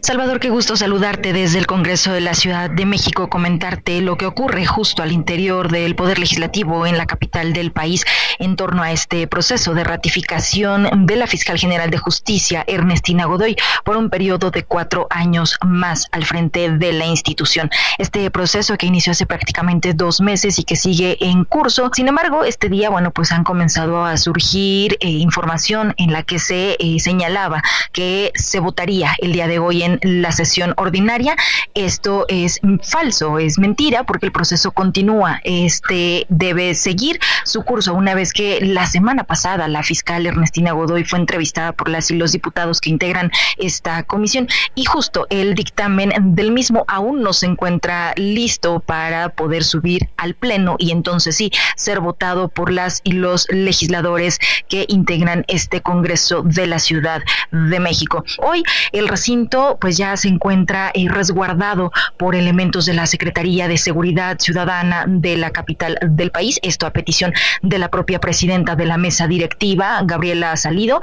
Salvador, qué gusto saludarte desde el Congreso de la Ciudad de México, comentarte lo que ocurre justo al interior del Poder Legislativo en la capital del país en torno a este proceso de ratificación de la fiscal general de justicia, Ernestina Godoy, por un periodo de cuatro años más al frente de la institución. Este proceso que inició hace prácticamente dos meses y que sigue en curso. Sin embargo, este día, bueno, pues han comenzado a surgir eh, información en la que se eh, señalaba que se votaría el día de hoy en la sesión ordinaria. Esto es falso, es mentira, porque el proceso continúa. Este debe seguir su curso una vez que la semana pasada la fiscal Ernestina Godoy fue entrevistada por las y los diputados que integran esta comisión y justo el dictamen del mismo aún no se encuentra listo para poder subir al pleno y entonces sí ser votado por las y los legisladores que integran este Congreso de la Ciudad de México. Hoy el recinto pues ya se encuentra eh, resguardado por elementos de la Secretaría de Seguridad Ciudadana de la capital del país, esto a petición de la propia presidenta de la mesa directiva, Gabriela Salido.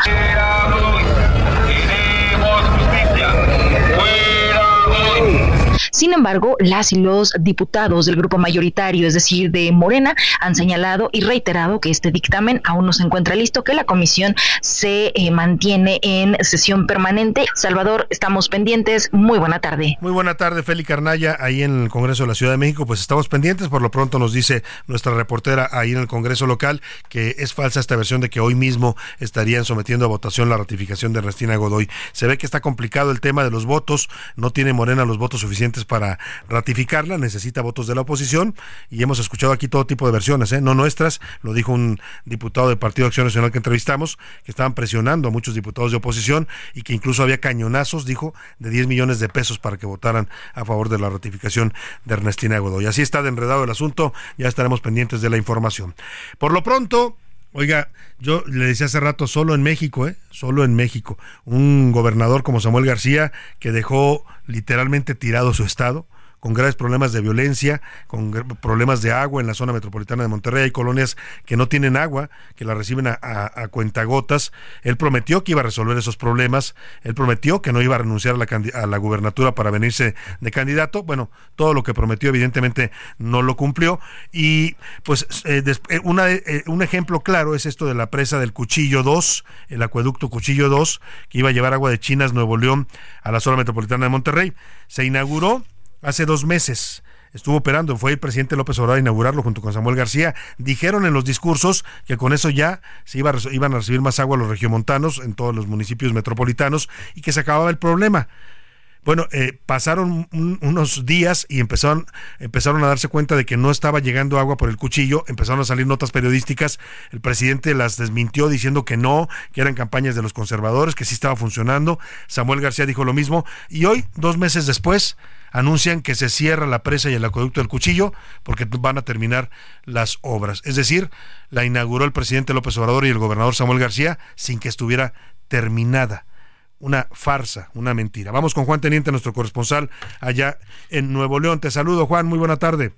Sin embargo, las y los diputados del grupo mayoritario, es decir, de Morena, han señalado y reiterado que este dictamen aún no se encuentra listo, que la comisión se eh, mantiene en sesión permanente. Salvador, estamos pendientes. Muy buena tarde. Muy buena tarde, Félix Carnaya, ahí en el Congreso de la Ciudad de México. Pues estamos pendientes. Por lo pronto nos dice nuestra reportera ahí en el Congreso local que es falsa esta versión de que hoy mismo estarían sometiendo a votación la ratificación de Ernestina Godoy. Se ve que está complicado el tema de los votos. No tiene Morena los votos suficientes para ratificarla, necesita votos de la oposición y hemos escuchado aquí todo tipo de versiones, ¿eh? no nuestras, lo dijo un diputado del Partido Acción Nacional que entrevistamos, que estaban presionando a muchos diputados de oposición y que incluso había cañonazos, dijo, de 10 millones de pesos para que votaran a favor de la ratificación de Ernestina Godoy. Así está de enredado el asunto, ya estaremos pendientes de la información. Por lo pronto, Oiga, yo le decía hace rato, solo en México, ¿eh? Solo en México. Un gobernador como Samuel García que dejó literalmente tirado su estado, con graves problemas de violencia, con problemas de agua en la zona metropolitana de Monterrey. Hay colonias que no tienen agua, que la reciben a, cuentagotas. Él prometió que iba a resolver esos problemas. Él prometió que no iba a renunciar a la, a la gubernatura para venirse de candidato. Bueno, todo lo que prometió evidentemente no lo cumplió. Y pues eh, eh una, eh, un ejemplo claro es esto de la presa del Cuchillo 2, el acueducto Cuchillo 2, que iba a llevar agua de Chinas, Nuevo León, a la zona metropolitana de Monterrey. Se inauguró hace dos meses estuvo operando, fue el presidente López Obrador a inaugurarlo junto con Samuel García. Dijeron en los discursos que con eso ya se iba iban a recibir más agua los regiomontanos en todos los municipios metropolitanos y que se acababa el problema. Bueno, eh, pasaron unos días y empezaron, empezaron a darse cuenta de que no estaba llegando agua por el cuchillo, empezaron a salir notas periodísticas, el presidente las desmintió diciendo que no, que eran campañas de los conservadores, que sí estaba funcionando, Samuel García dijo lo mismo, y hoy, dos meses después, anuncian que se cierra la presa y el acueducto del Cuchillo porque van a terminar las obras. Es decir, la inauguró el presidente López Obrador y el gobernador Samuel García sin que estuviera terminada. Una farsa, una mentira. Vamos con Juan Teniente, nuestro corresponsal allá en Nuevo León. Te saludo, Juan. Muy buena tarde.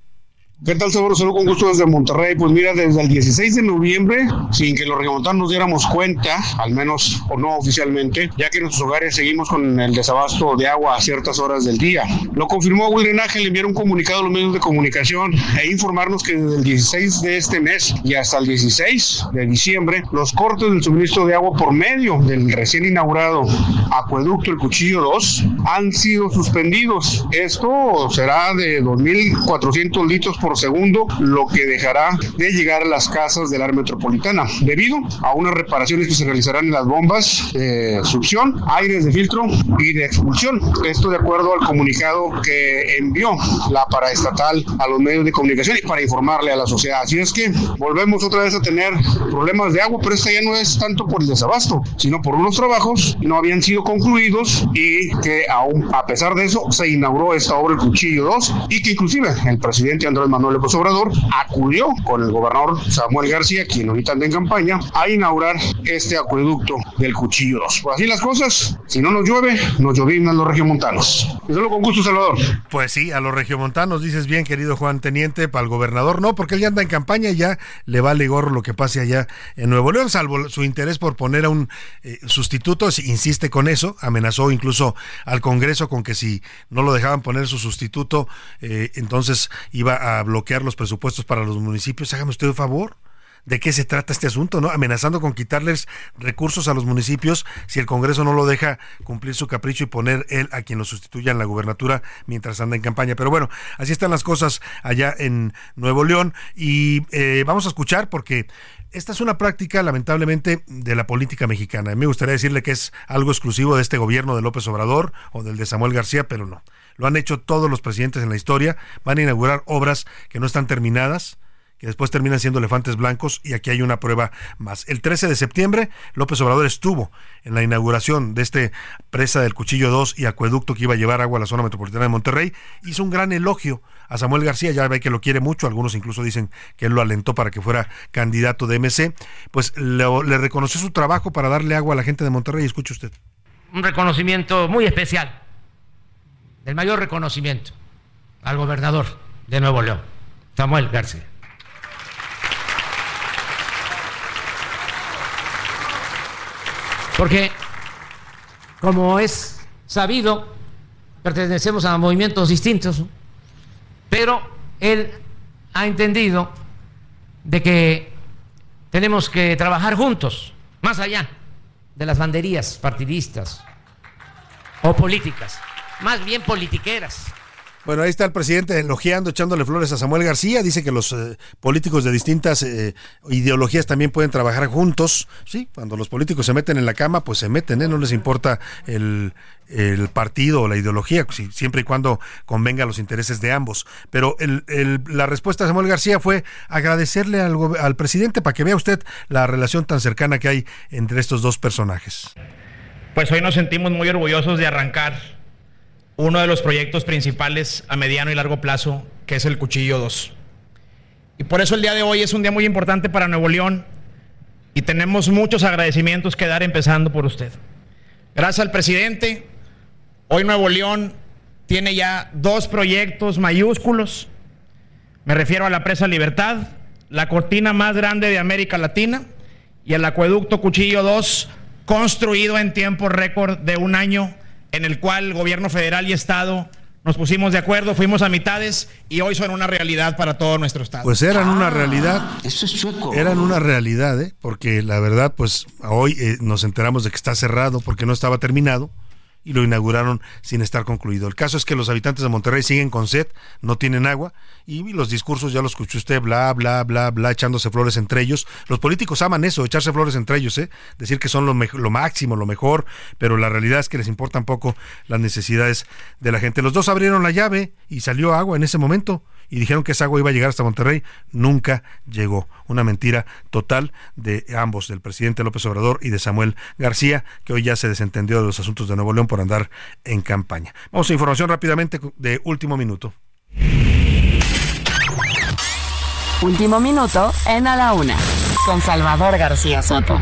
¿Qué tal, Seguro? Saludos con gusto desde Monterrey. Pues mira, desde el 16 de noviembre, sin que los remontanos nos diéramos cuenta, al menos o no oficialmente, ya que en nuestros hogares seguimos con el desabasto de agua a ciertas horas del día. Lo confirmó Will Drenaje, le enviaron un comunicado a los medios de comunicación e informarnos que desde el 16 de este mes y hasta el 16 de diciembre, los cortes del suministro de agua por medio del recién inaugurado acueducto El Cuchillo 2 han sido suspendidos. Esto será de 2.400 litros por por segundo, lo que dejará de llegar a las casas del área metropolitana, debido a unas reparaciones que se realizarán en las bombas de succión, aires de filtro y de expulsión. Esto de acuerdo al comunicado que envió la paraestatal a los medios de comunicación y para informarle a la sociedad. Así es que volvemos otra vez a tener problemas de agua, pero esta ya no es tanto por el desabasto, sino por unos trabajos que no habían sido concluidos y que aún a pesar de eso se inauguró esta obra el Cuchillo 2 y que inclusive el presidente Andrés Manuel López Obrador, acudió con el gobernador Samuel García, quien ahorita anda en campaña, a inaugurar este acueducto del Cuchillo 2. Por así las cosas, si no nos llueve, nos lloviznan los regiomontanos. Solo con gusto, Salvador. Pues sí, a los regiomontanos dices bien, querido Juan Teniente, para el gobernador no, porque él ya anda en campaña y ya le vale gorro lo que pase allá en Nuevo León, salvo su interés por poner a un eh, sustituto, insiste con eso, amenazó incluso al Congreso con que si no lo dejaban poner su sustituto, eh, entonces iba a bloquear los presupuestos para los municipios. Hágame usted un favor de qué se trata este asunto, ¿no? Amenazando con quitarles recursos a los municipios si el Congreso no lo deja cumplir su capricho y poner él a quien lo sustituya en la gubernatura mientras anda en campaña. Pero bueno, así están las cosas allá en Nuevo León y eh, vamos a escuchar porque esta es una práctica, lamentablemente, de la política mexicana. me gustaría decirle que es algo exclusivo de este gobierno de López Obrador o del de Samuel García, pero no. Lo han hecho todos los presidentes en la historia. Van a inaugurar obras que no están terminadas que después terminan siendo elefantes blancos y aquí hay una prueba más. El 13 de septiembre, López Obrador estuvo en la inauguración de este presa del Cuchillo 2 y acueducto que iba a llevar agua a la zona metropolitana de Monterrey. Hizo un gran elogio a Samuel García, ya ve que lo quiere mucho, algunos incluso dicen que él lo alentó para que fuera candidato de MC, pues le, reconoció su trabajo para darle agua a la gente de Monterrey. Escuche usted. Un reconocimiento muy especial, el mayor reconocimiento al gobernador de Nuevo León, Samuel García. Porque, como es sabido, pertenecemos a movimientos distintos, pero él ha entendido de que tenemos que trabajar juntos, más allá de las banderías partidistas o políticas, más bien politiqueras. Bueno, ahí está el presidente elogiando, echándole flores a Samuel García. Dice que los eh, políticos de distintas eh, ideologías también pueden trabajar juntos. Sí, cuando los políticos se meten en la cama, pues se meten, ¿eh? no les importa el, partido o la ideología, siempre y cuando convenga los intereses de ambos. Pero la respuesta de Samuel García fue agradecerle al, al presidente para que vea usted la relación tan cercana que hay entre estos dos personajes. Pues hoy nos sentimos muy orgullosos de arrancar uno de los proyectos principales a mediano y largo plazo, que es el Cuchillo 2. Y por eso el día de hoy es un día muy importante para Nuevo León y tenemos muchos agradecimientos que dar empezando por usted. Gracias al presidente, hoy Nuevo León tiene ya dos proyectos mayúsculos. Me refiero a la presa Libertad, la cortina más grande de América Latina y el acueducto Cuchillo 2, construido en tiempo récord de un año en el cual gobierno federal y Estado nos pusimos de acuerdo, fuimos a mitades y hoy son una realidad para todo nuestro Estado. Pues eran una ah, realidad. Eso es chueco. Eran una realidad, ¿eh? porque la verdad, pues hoy eh, nos enteramos de que está cerrado porque no estaba terminado y lo inauguraron sin estar concluido. El caso es que los habitantes de Monterrey siguen con sed, no tienen agua y los discursos ya los escuchó usted, bla, bla, bla, bla, echándose flores entre ellos. Los políticos aman eso, echarse flores entre ellos, ¿eh? decir que son lo, lo máximo, lo mejor, pero la realidad es que les importan poco las necesidades de la gente. Los dos abrieron la llave y salió agua en ese momento y dijeron que esa agua iba a llegar hasta Monterrey, nunca llegó. Una mentira total de ambos, del presidente López Obrador y de Samuel García, que hoy ya se desentendió de los asuntos de Nuevo León por andar en campaña. Vamos a información rápidamente de último minuto. Último minuto en A la Una, con Salvador García Soto.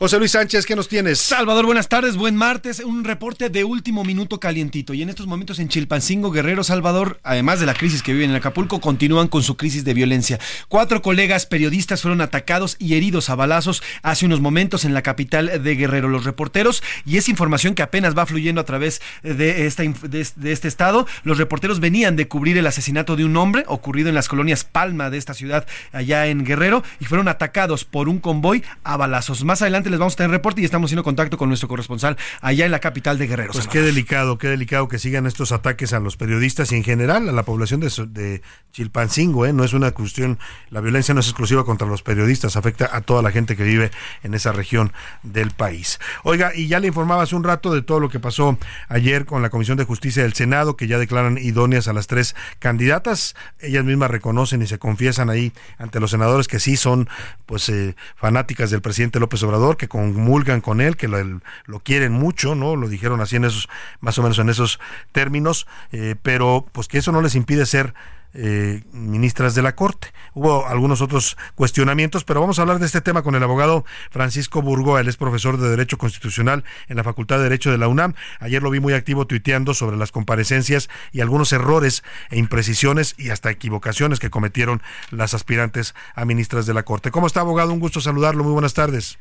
José Luis Sánchez, ¿qué nos tienes? Salvador, buenas tardes, buen martes. Un reporte de último minuto calientito. Y en estos momentos en Chilpancingo, Guerrero, Salvador, además de la crisis que viven en Acapulco, continúan con su crisis de violencia. Cuatro colegas periodistas fueron atacados y heridos a balazos hace unos momentos en la capital de Guerrero. Los reporteros, y es información que apenas va fluyendo a través de, esta, de, este estado, los reporteros venían de cubrir el asesinato de un hombre ocurrido en las colonias Palma de esta ciudad allá en Guerrero y fueron atacados por un convoy a balazos. Más adelante les vamos a tener reporte y estamos haciendo contacto con nuestro corresponsal allá en la capital de Guerrero. Pues qué delicado, qué delicado que sigan estos ataques a los periodistas y en general a la población de, Chilpancingo. ¿eh? No es una cuestión, la violencia no es exclusiva contra los periodistas, afecta a toda la gente que vive en esa región del país. Oiga, y ya le informaba hace un rato de todo lo que pasó ayer con la Comisión de Justicia del Senado, que ya declaran idóneas a las tres candidatas. Ellas mismas reconocen y se confiesan ahí ante los senadores que sí son pues eh, fanáticas del presidente López Obrador que comulgan con él, que lo, quieren mucho, ¿no? Lo dijeron así en esos, más o menos en esos términos, eh, pero pues que eso no les impide ser eh, ministras de la Corte. Hubo algunos otros cuestionamientos, pero vamos a hablar de este tema con el abogado Francisco Burgo, él es profesor de Derecho Constitucional en la Facultad de Derecho de la UNAM. Ayer lo vi muy activo tuiteando sobre las comparecencias y algunos errores e imprecisiones y hasta equivocaciones que cometieron las aspirantes a ministras de la Corte. ¿Cómo está, abogado? Un gusto saludarlo. Muy buenas tardes.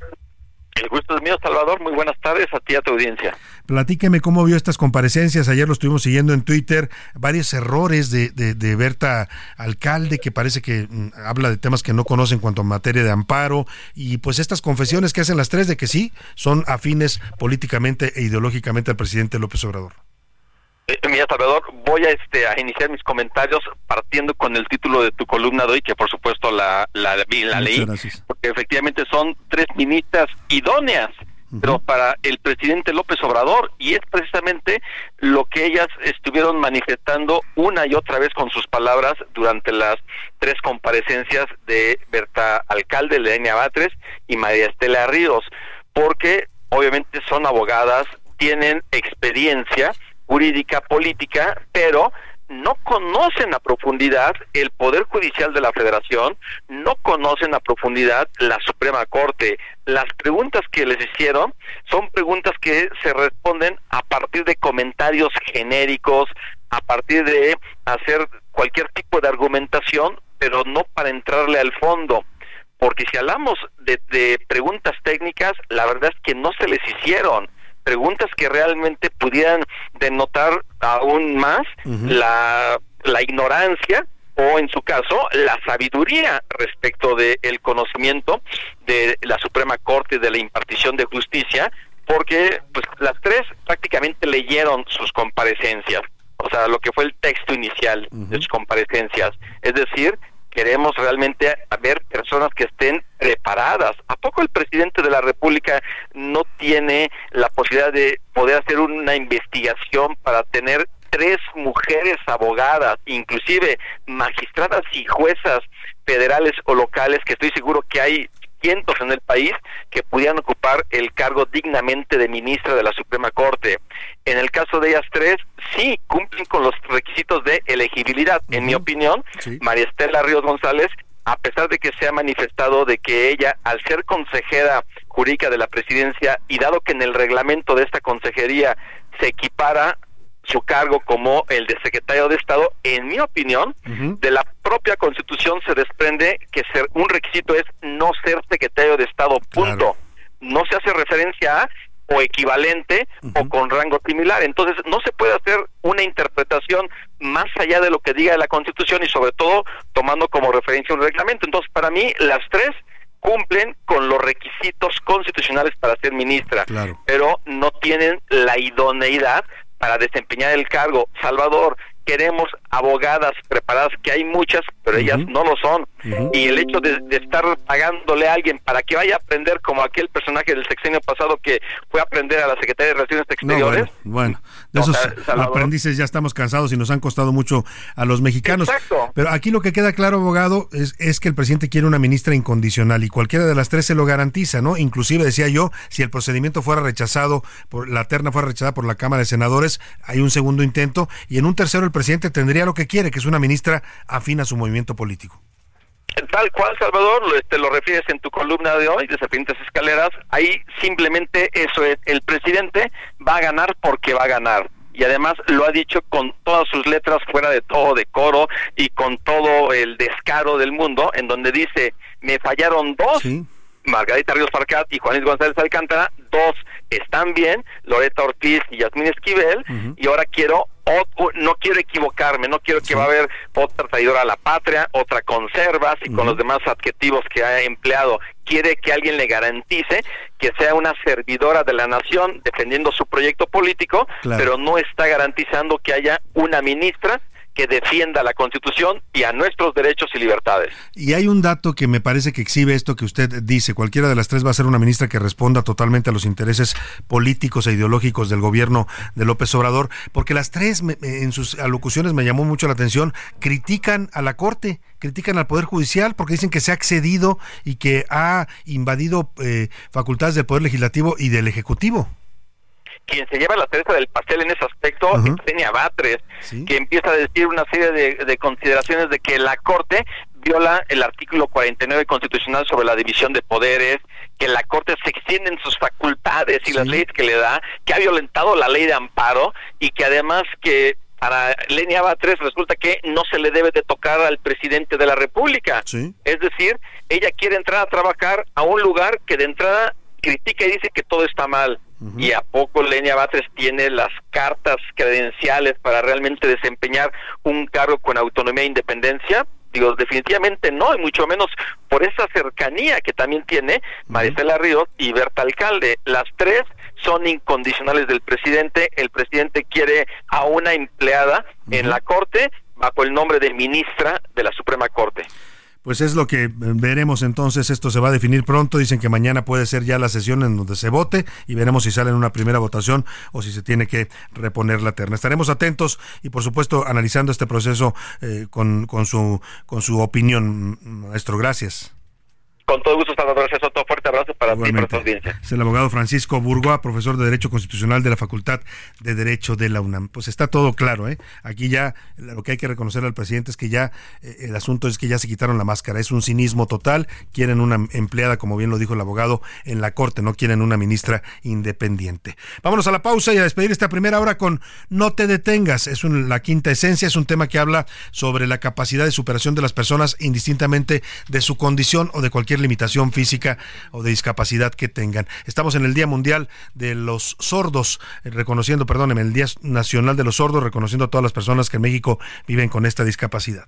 El gusto es mío, Salvador. Muy buenas tardes a ti y a tu audiencia. Platíqueme cómo vio estas comparecencias. Ayer lo estuvimos siguiendo en Twitter. Varios errores de, de, Berta Alcalde, que parece que mm, habla de temas que no conoce en cuanto a materia de amparo. Y pues estas confesiones que hacen las tres de que sí son afines políticamente e ideológicamente al presidente López Obrador. Eh, mira, Salvador, voy a, este, a iniciar mis comentarios partiendo con el título de tu columna de hoy, que por supuesto la, la, la leí, porque efectivamente son tres ministras idóneas, pero para el presidente López Obrador, y es precisamente lo que ellas estuvieron manifestando una y otra vez con sus palabras durante las tres comparecencias de Berta Alcalde, Lenia Batres y María Estela Ríos, porque obviamente son abogadas, tienen experiencia, jurídica política, pero no conocen a profundidad el Poder Judicial de la Federación, no conocen a profundidad la Suprema Corte. Las preguntas que les hicieron son preguntas que se responden a partir de comentarios genéricos, a partir de hacer cualquier tipo de argumentación, pero no para entrarle al fondo. Porque si hablamos de, de preguntas técnicas, la verdad es que no se les hicieron preguntas que realmente pudieran denotar aún más la, la ignorancia o en su caso la sabiduría respecto del conocimiento de la Suprema Corte de la impartición de justicia porque pues las tres prácticamente leyeron sus comparecencias o sea lo que fue el texto inicial de sus comparecencias. Es decir queremos realmente ver personas que estén preparadas. ¿A poco el presidente de la República no tiene la posibilidad de poder hacer una investigación para tener tres mujeres abogadas, inclusive magistradas y juezas federales o locales, que estoy seguro que hay cientos en el país que pudieran ocupar el cargo dignamente de ministra de la Suprema Corte. En el caso de ellas tres, sí cumplen con los requisitos de elegibilidad. En mi opinión, María Estela Ríos González, a pesar de que se ha manifestado de que ella, al ser consejera jurídica de la presidencia y dado que en el reglamento de esta consejería se equipara su cargo como el de secretario de Estado, en mi opinión, de la propia Constitución se desprende que ser un requisito es no ser secretario de Estado, punto. No se hace referencia a o equivalente o con rango similar. Entonces, no se puede hacer una interpretación más allá de lo que diga la Constitución y sobre todo tomando como referencia un reglamento. Entonces, para mí, las tres cumplen con los requisitos constitucionales para ser ministra, pero no tienen la idoneidad para desempeñar el cargo. Salvador, queremos abogadas preparadas, que hay muchas, pero ellas no lo son. Y el hecho de, estar pagándole a alguien para que vaya a aprender como aquel personaje del sexenio pasado que fue a aprender a la Secretaría de Relaciones Exteriores. bueno, de esos aprendices ya estamos cansados y nos han costado mucho a los mexicanos. Pero aquí lo que queda claro, abogado, es, es que el presidente quiere una ministra incondicional y cualquiera de las tres se lo garantiza, ¿no? Inclusive decía yo, si el procedimiento fuera rechazado, por la terna fuera rechazada por la Cámara de Senadores, hay un segundo intento y en un tercero el presidente tendría lo que quiere, que es una ministra afín a su movimiento político. Tal cual, Salvador, lo, este, lo refieres en tu columna de hoy, de Serpientes Escaleras, ahí simplemente eso es, el presidente va a ganar porque va a ganar. Y además lo ha dicho con todas sus letras fuera de todo decoro y con todo el descaro del mundo, en donde dice, me fallaron dos, Margarita Ríos Farcat y Juanis González Alcántara, dos están bien, Loreta Ortiz y Yasmín Esquivel, y ahora quiero, no quiero equivocarme, no quiero que va a haber otra traidora a la patria, otra conservas y con los demás adjetivos que ha empleado. Quiere que alguien le garantice que sea una servidora de la nación defendiendo su proyecto político, pero no está garantizando que haya una ministra que defienda la Constitución y a nuestros derechos y libertades. Y hay un dato que me parece que exhibe esto que usted dice. Cualquiera de las tres va a ser una ministra que responda totalmente a los intereses políticos e ideológicos del gobierno de López Obrador, porque las tres en sus alocuciones me llamó mucho la atención, critican a la Corte, critican al Poder Judicial porque dicen que se ha excedido y que ha invadido eh, facultades del Poder Legislativo y del Ejecutivo quien se lleva la cereza del pastel en ese aspecto es Tenia Batres, que empieza a decir una serie de, consideraciones de que la Corte viola el artículo 49 constitucional sobre la división de poderes, que la Corte se extiende en sus facultades y las leyes que le da, que ha violentado la ley de amparo y que además que para Lenia Batres resulta que no se le debe de tocar al presidente de la República. Es decir, ella quiere entrar a trabajar a un lugar que de entrada critica y dice que todo está mal. ¿Y a poco Lenia Batres tiene las cartas credenciales para realmente desempeñar un cargo con autonomía e independencia? Digo, definitivamente no, y mucho menos por esa cercanía que también tiene Maricela Ríos y Berta Alcalde. Las tres son incondicionales del presidente. El presidente quiere a una empleada en la Corte bajo el nombre de ministra de la Suprema Corte. Pues es lo que eh, veremos entonces, esto se va a definir pronto, dicen que mañana puede ser ya la sesión en donde se vote y veremos si sale en una primera votación o si se tiene que reponer la terna. Estaremos atentos y por supuesto analizando este proceso eh, con, con, su, con su opinión, maestro. Gracias. Con todo gusto, Salvador. Otro fuerte abrazo para ti y para tu audiencia. Es el abogado Francisco Burgoa, profesor de Derecho Constitucional de la Facultad de Derecho de la UNAM. Pues está todo claro, ¿eh? Aquí ya lo que hay que reconocer al presidente es que ya eh, el asunto es que ya se quitaron la máscara. Es un cinismo total. Quieren una empleada, como bien lo dijo el abogado, en la Corte. No quieren una ministra independiente. Vámonos a la pausa y a despedir esta primera hora con No te detengas. Es la quinta esencia. Es un tema que habla sobre la capacidad de superación de las personas indistintamente de su condición o de cualquier limitación física o de discapacidad que tengan. Estamos en el Día Mundial de los Sordos, eh, reconociendo, perdón, el Día Nacional de los Sordos, reconociendo a todas las personas que en México viven con esta discapacidad.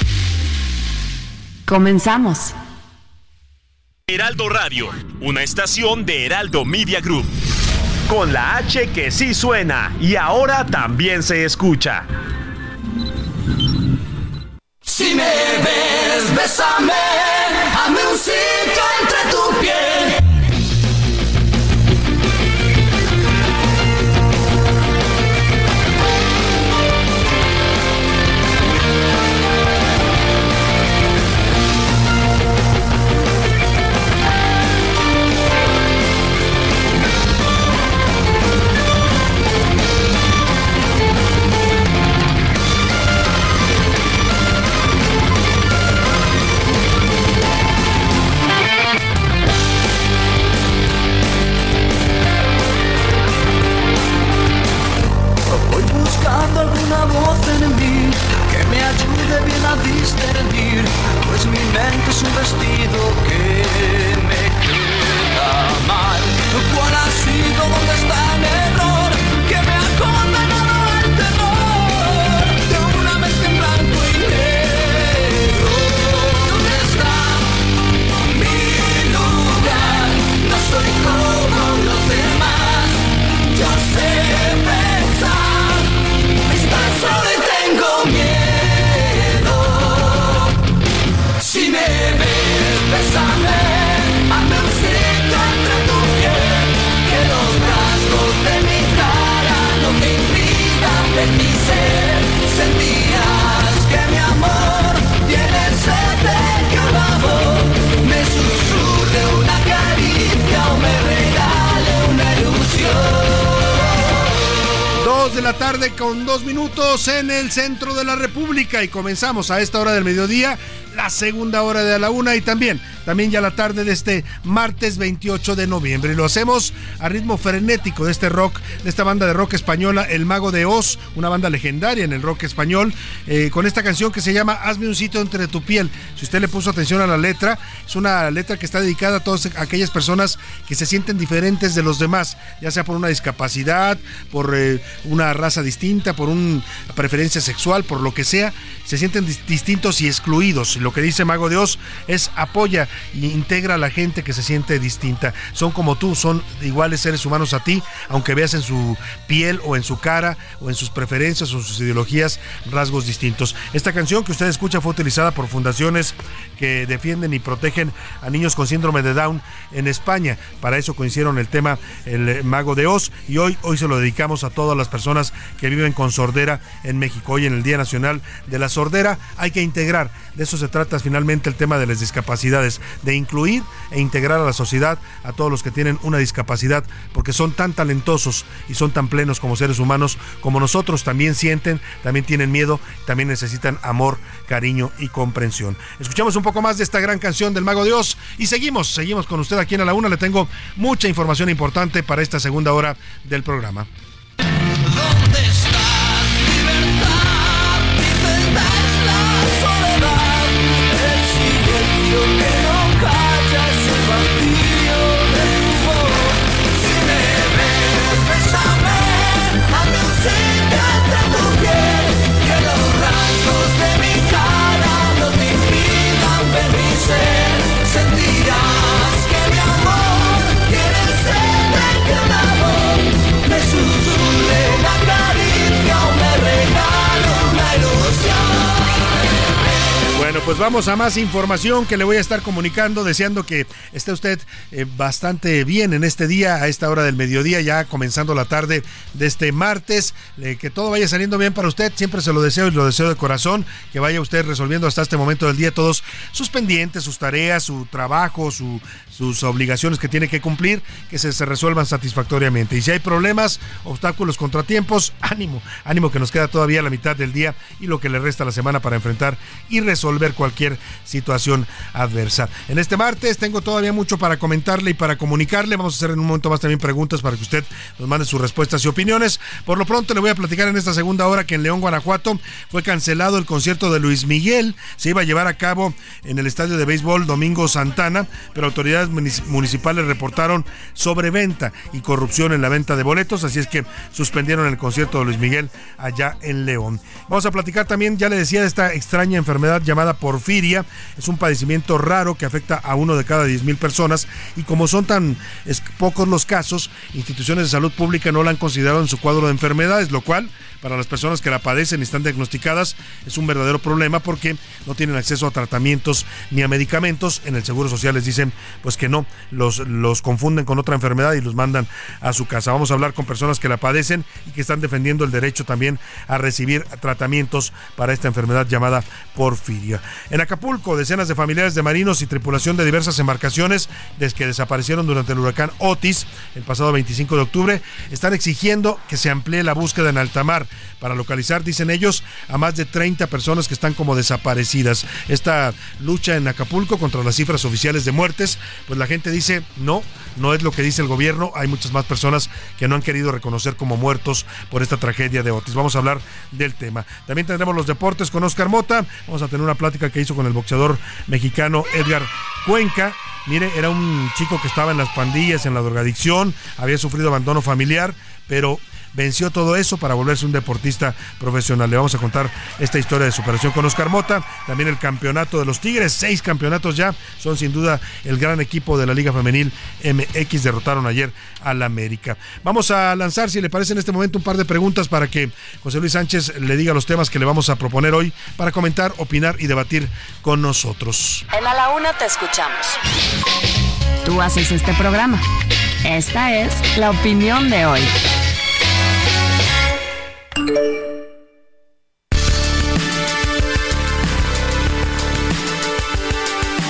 Comenzamos. Heraldo Radio, una estación de Heraldo Media Group. Con la H que sí suena y ahora también se escucha. Si me ves, bésame, una voz en mí que me ayude bien a discernir, pues mi mente es un vestido que me queda mal. ¿Cuál ha sido? ¿Dónde está el error? La tarde con dos minutos en el centro de la República y comenzamos a esta hora del mediodía la segunda hora de la una y también, también ya la tarde de este martes 28 de noviembre. Y lo hacemos a ritmo frenético de este rock, de esta banda de rock española, El Mago de Oz, una banda legendaria en el rock español, eh, con esta canción que se llama Hazme un sitio entre tu piel. Si usted le puso atención a la letra, es una letra que está dedicada a todas aquellas personas que se sienten diferentes de los demás, ya sea por una discapacidad, por eh, una raza distinta, por una preferencia sexual, por lo que sea, se sienten distintos y excluidos lo que dice Mago de Oz es apoya e integra a la gente que se siente distinta. Son como tú, son iguales seres humanos a ti, aunque veas en su piel o en su cara o en sus preferencias o sus ideologías rasgos distintos. Esta canción que usted escucha fue utilizada por fundaciones que defienden y protegen a niños con síndrome de Down en España. Para eso coincidieron el tema El Mago de Oz y hoy, hoy se lo dedicamos a todas las personas que viven con sordera en México. Hoy en el Día Nacional de la Sordera hay que integrar, de eso se trata finalmente el tema de las discapacidades, de incluir e integrar a la sociedad a todos los que tienen una discapacidad, porque son tan talentosos y son tan plenos como seres humanos, como nosotros también sienten, también tienen miedo, también necesitan amor, cariño y comprensión. Escuchamos un poco más de esta gran canción del Mago Dios y seguimos, seguimos con usted aquí en A la Una. Le tengo mucha información importante para esta segunda hora del programa. Pues vamos a más información que le voy a estar comunicando, deseando que esté usted eh, bastante bien en este día, a esta hora del mediodía, ya comenzando la tarde de este martes, que todo vaya saliendo bien para usted, siempre se lo deseo y lo deseo de corazón, que vaya usted resolviendo hasta este momento del día todos sus pendientes, sus tareas, su trabajo, su, sus obligaciones que tiene que cumplir, que se, resuelvan satisfactoriamente. Y si hay problemas, obstáculos, contratiempos, *laughs* ánimo, ánimo que nos queda todavía la mitad del día y lo que le resta la semana para enfrentar y resolver ver cualquier situación adversa. En este martes tengo todavía mucho para comentarle y para comunicarle. Vamos a hacer en un momento más también preguntas para que usted nos mande sus respuestas y opiniones. Por lo pronto le voy a platicar en esta segunda hora que en León, Guanajuato, fue cancelado el concierto de Luis Miguel. Se iba a llevar a cabo en el estadio de béisbol Domingo Santana, pero autoridades municipales reportaron sobreventa y corrupción en la venta de boletos, así es que suspendieron el concierto de Luis Miguel allá en León. Vamos a platicar también, ya le decía, de esta extraña enfermedad llamada porfiria. Es un padecimiento raro que afecta a uno de cada 10 mil personas y como son tan pocos los casos, instituciones de salud pública no la han considerado en su cuadro de enfermedades, lo cual para las personas que la padecen y están diagnosticadas es un verdadero problema porque no tienen acceso a tratamientos ni a medicamentos. En el Seguro Social les dicen pues que no, los, los confunden con otra enfermedad y los mandan a su casa. Vamos a hablar con personas que la padecen y que están defendiendo el derecho también a recibir tratamientos para esta enfermedad llamada porfiria. En Acapulco, decenas de familiares de marinos y tripulación de diversas embarcaciones desde que desaparecieron durante el huracán Otis el pasado 25 de octubre están exigiendo que se amplíe la búsqueda en alta mar para localizar, dicen ellos, a más de 30 personas que están como desaparecidas. Esta lucha en Acapulco contra las cifras oficiales de muertes, pues la gente dice, no, no es lo que dice el gobierno, hay muchas más personas que no han querido reconocer como muertos por esta tragedia de Otis. Vamos a hablar del tema. También tendremos los deportes con Oscar Mota, vamos a tener una plática que hizo con el boxeador mexicano Edgar Cuenca. Mire, era un chico que estaba en las pandillas, en la drogadicción, había sufrido abandono familiar, pero venció todo eso para volverse un deportista profesional. Le vamos a contar esta historia de superación con Oscar Mota, también el campeonato de los Tigres, seis campeonatos ya, son sin duda el gran equipo de la Liga Femenil MX, derrotaron ayer al América. Vamos a lanzar, si le parece en este momento, un par de preguntas para que José Luis Sánchez le diga los temas que le vamos a proponer hoy para comentar, opinar y debatir con nosotros. En A la Una te escuchamos. Tú haces este programa. Esta es la opinión de hoy.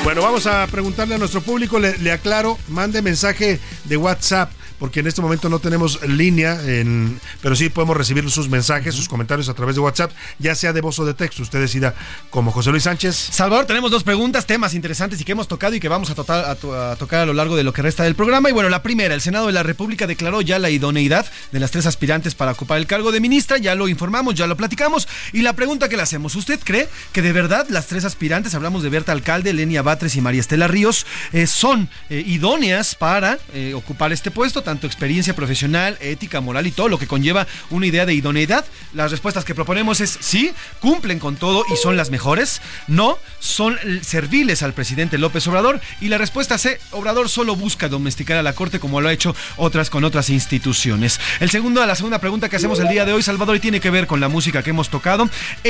Bueno, vamos a preguntarle a nuestro público, le, aclaro, mande mensaje de WhatsApp porque en este momento no tenemos línea, en, pero sí podemos recibir sus mensajes, sus comentarios a través de WhatsApp, ya sea de voz o de texto. Usted decida como José Luis Sánchez. Salvador, tenemos dos preguntas, temas interesantes y que hemos tocado y que vamos a, a, tocar a lo largo de lo que resta del programa. Y bueno, la primera, el Senado de la República declaró ya la idoneidad de las tres aspirantes para ocupar el cargo de ministra, ya lo informamos, ya lo platicamos. Y la pregunta que le hacemos, ¿usted cree que de verdad las tres aspirantes, hablamos de Berta Alcalde, Lenia Batres y María Estela Ríos, eh, son eh, idóneas para eh, ocupar este puesto, tanto experiencia profesional, ética, moral y todo lo que conlleva una idea de idoneidad? Las respuestas que proponemos es sí, cumplen con todo y son las mejores, no, son serviles al presidente López Obrador y la respuesta C, Obrador solo busca domesticar a la Corte como lo ha hecho otras con otras instituciones. El segundo, la segunda pregunta que hacemos el día de hoy, Salvador, y tiene que ver con la música que hemos tocado,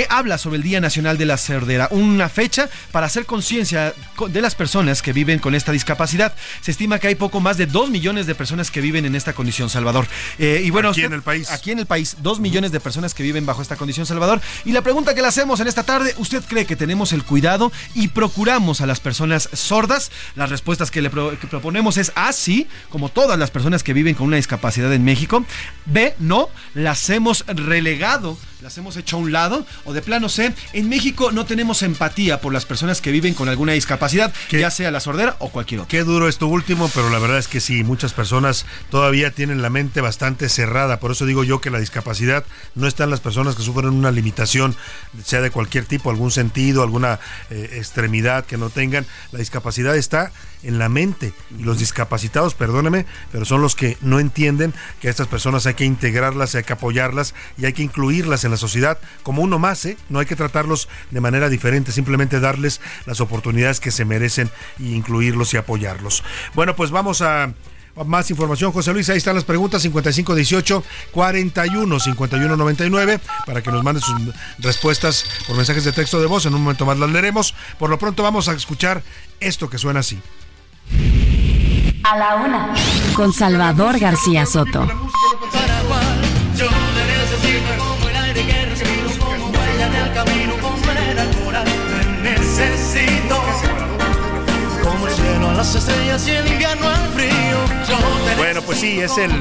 habla sobre el Día Nacional de la Cerdera, una fecha para hacer conciencia de las personas que viven con esta discapacidad. Se estima que hay poco más de dos millones de personas que viven en esta condición, Salvador. Eh, y bueno, aquí en el país. Aquí en el país, dos millones de personas que viven bajo esta condición, Salvador. Y la pregunta que le hacemos en esta tarde, ¿usted cree que tenemos el cuidado y procuramos a las personas sordas? Las respuestas que le proponemos es A, sí, como todas las personas que viven con una discapacidad en México. B, no, las hemos relegado las hemos hecho a un lado, o de plano C, en México no tenemos empatía por las personas que viven con alguna discapacidad, ya sea la sordera o cualquier otra. Qué duro esto último, pero la verdad es que sí, muchas personas todavía tienen la mente bastante cerrada, por eso digo yo que la discapacidad no está en las personas que sufren una limitación, sea de cualquier tipo, algún sentido, alguna eh, extremidad que no tengan, la discapacidad está en la mente. Y los discapacitados, perdóneme, pero son los que no entienden que a estas personas hay que integrarlas, hay que apoyarlas y hay que incluirlas en la sociedad como uno más, ¿eh? No hay que tratarlos de manera diferente, simplemente darles las oportunidades que se merecen y incluirlos y apoyarlos. Bueno, pues vamos a más información, José Luis, ahí están las preguntas 5518 41 5199 para que nos mande sus respuestas por mensajes de texto de voz. En un momento más las leeremos. Por lo pronto vamos a escuchar esto que suena así. A la una. Con Salvador García Soto. Bueno, pues sí, es el,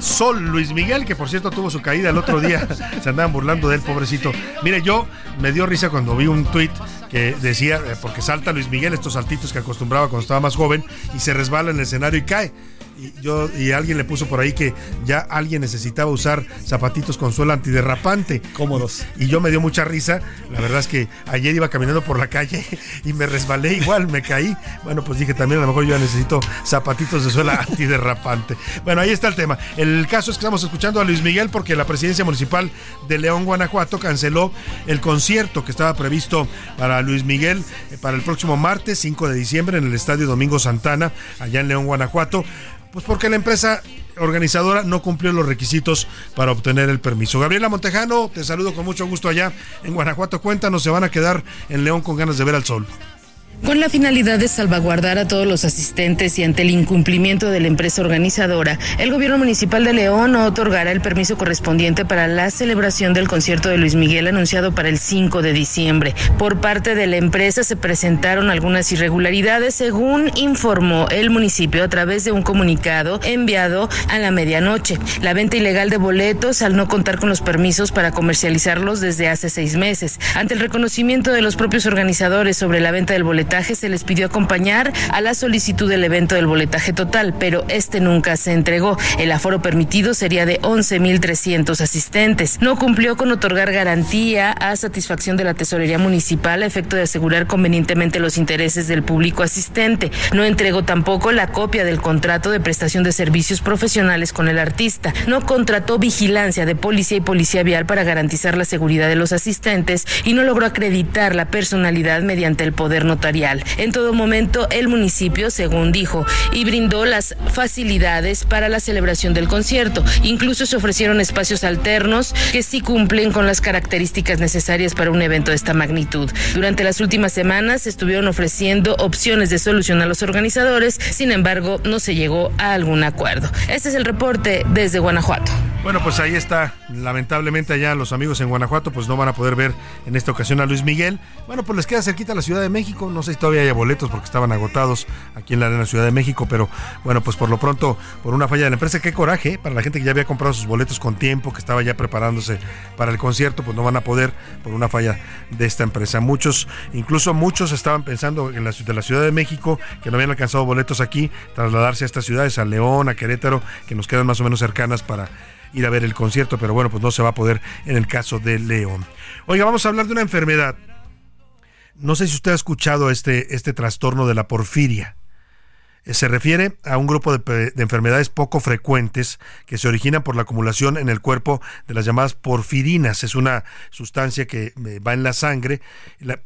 Sol Luis Miguel, que por cierto tuvo su caída el otro día. *laughs* Se andaban burlando de él, pobrecito. Mire, yo me dio risa cuando vi un tuit que decía, eh, porque salta Luis Miguel, estos saltitos que acostumbraba cuando estaba más joven, y se resbala en el escenario y cae y yo y alguien le puso por ahí que ya alguien necesitaba usar zapatitos con suela antiderrapante. Cómodos. Y yo me dio mucha risa. La verdad es que ayer iba caminando por la calle *laughs* y me resbalé igual me caí. Bueno pues dije también a lo mejor yo necesito zapatitos de suela *laughs* antiderrapante. Bueno ahí está el tema. El caso es que estamos escuchando a Luis Miguel porque la presidencia municipal de León Guanajuato canceló el concierto que estaba previsto para Luis Miguel eh, para el próximo martes 5 de diciembre en el estadio Domingo Santana allá en León Guanajuato pues porque la empresa organizadora no cumplió los requisitos para obtener el permiso. Gabriela Montejano, te saludo con mucho gusto allá en Guanajuato. Cuéntanos, ¿se van a quedar en León con ganas de ver al sol? Con la finalidad de salvaguardar a todos los asistentes y ante el incumplimiento de la empresa organizadora, el gobierno municipal de León otorgará el permiso correspondiente para la celebración del concierto de Luis Miguel anunciado para el 5 de diciembre. Por parte de la empresa se presentaron algunas irregularidades, según informó el municipio a través de un comunicado enviado a la medianoche. La venta ilegal de boletos al no contar con los permisos para comercializarlos desde hace seis meses. Ante el reconocimiento de los propios organizadores sobre la venta del boleto, se les pidió acompañar a la solicitud del evento del boletaje total, pero este nunca se entregó. El aforo permitido sería de 11.300 asistentes. No cumplió con otorgar garantía a satisfacción de la tesorería municipal a efecto de asegurar convenientemente los intereses del público asistente. No entregó tampoco la copia del contrato de prestación de servicios profesionales con el artista. No contrató vigilancia de policía y policía vial para garantizar la seguridad de los asistentes y no logró acreditar la personalidad mediante el poder notarial en todo momento, el municipio, según dijo, y brindó las facilidades para la celebración del concierto. Incluso se ofrecieron espacios alternos que sí cumplen con las características necesarias para un evento de esta magnitud. Durante las últimas semanas se estuvieron ofreciendo opciones de solución a los organizadores, sin embargo, no se llegó a algún acuerdo. Este es el reporte desde Guanajuato. Bueno, pues ahí está. Lamentablemente allá los amigos en Guanajuato pues no van a poder ver en esta ocasión a Luis Miguel. Bueno, pues les queda cerquita la Ciudad de México. No sé si todavía hay boletos porque estaban agotados aquí en la Arena Ciudad de México, pero bueno, pues por lo pronto, por una falla de la empresa, qué coraje ¿eh? para la gente que ya había comprado sus boletos con tiempo, que estaba ya preparándose para el concierto, pues no van a poder por una falla de esta empresa. Muchos, incluso muchos estaban pensando en la, de la Ciudad de México que no habían alcanzado boletos aquí, trasladarse a estas ciudades, a León, a Querétaro, que nos quedan más o menos cercanas para ir a ver el concierto, pero bueno, pues no se va a poder en el caso de León. Oiga, vamos a hablar de una enfermedad. No sé si usted ha escuchado este, este trastorno de la porfiria. Se refiere a un grupo de, enfermedades poco frecuentes que se originan por la acumulación en el cuerpo de las llamadas porfirinas. Es una sustancia que eh, va en la sangre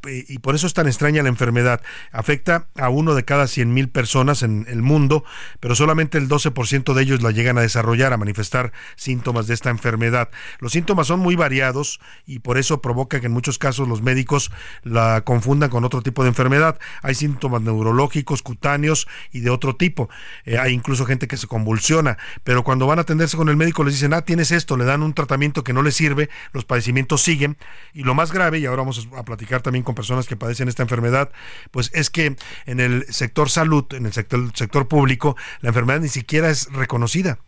y por eso es tan extraña la enfermedad. Afecta a uno de cada 100.000 personas en el mundo, pero solamente el 12% de ellos la llegan a desarrollar, a manifestar síntomas de esta enfermedad. Los síntomas son muy variados y por eso provoca que en muchos casos los médicos la confundan con otro tipo de enfermedad. Hay síntomas neurológicos, cutáneos y de otro tipo. Eh, hay incluso gente que se convulsiona, pero cuando van a atenderse con el médico les dicen, ah, tienes esto, le dan un tratamiento que no les sirve, los padecimientos siguen. Y lo más grave, y ahora vamos a platicar también con personas que padecen esta enfermedad, pues es que en el sector salud, en el sector, sector público, la enfermedad ni siquiera es reconocida.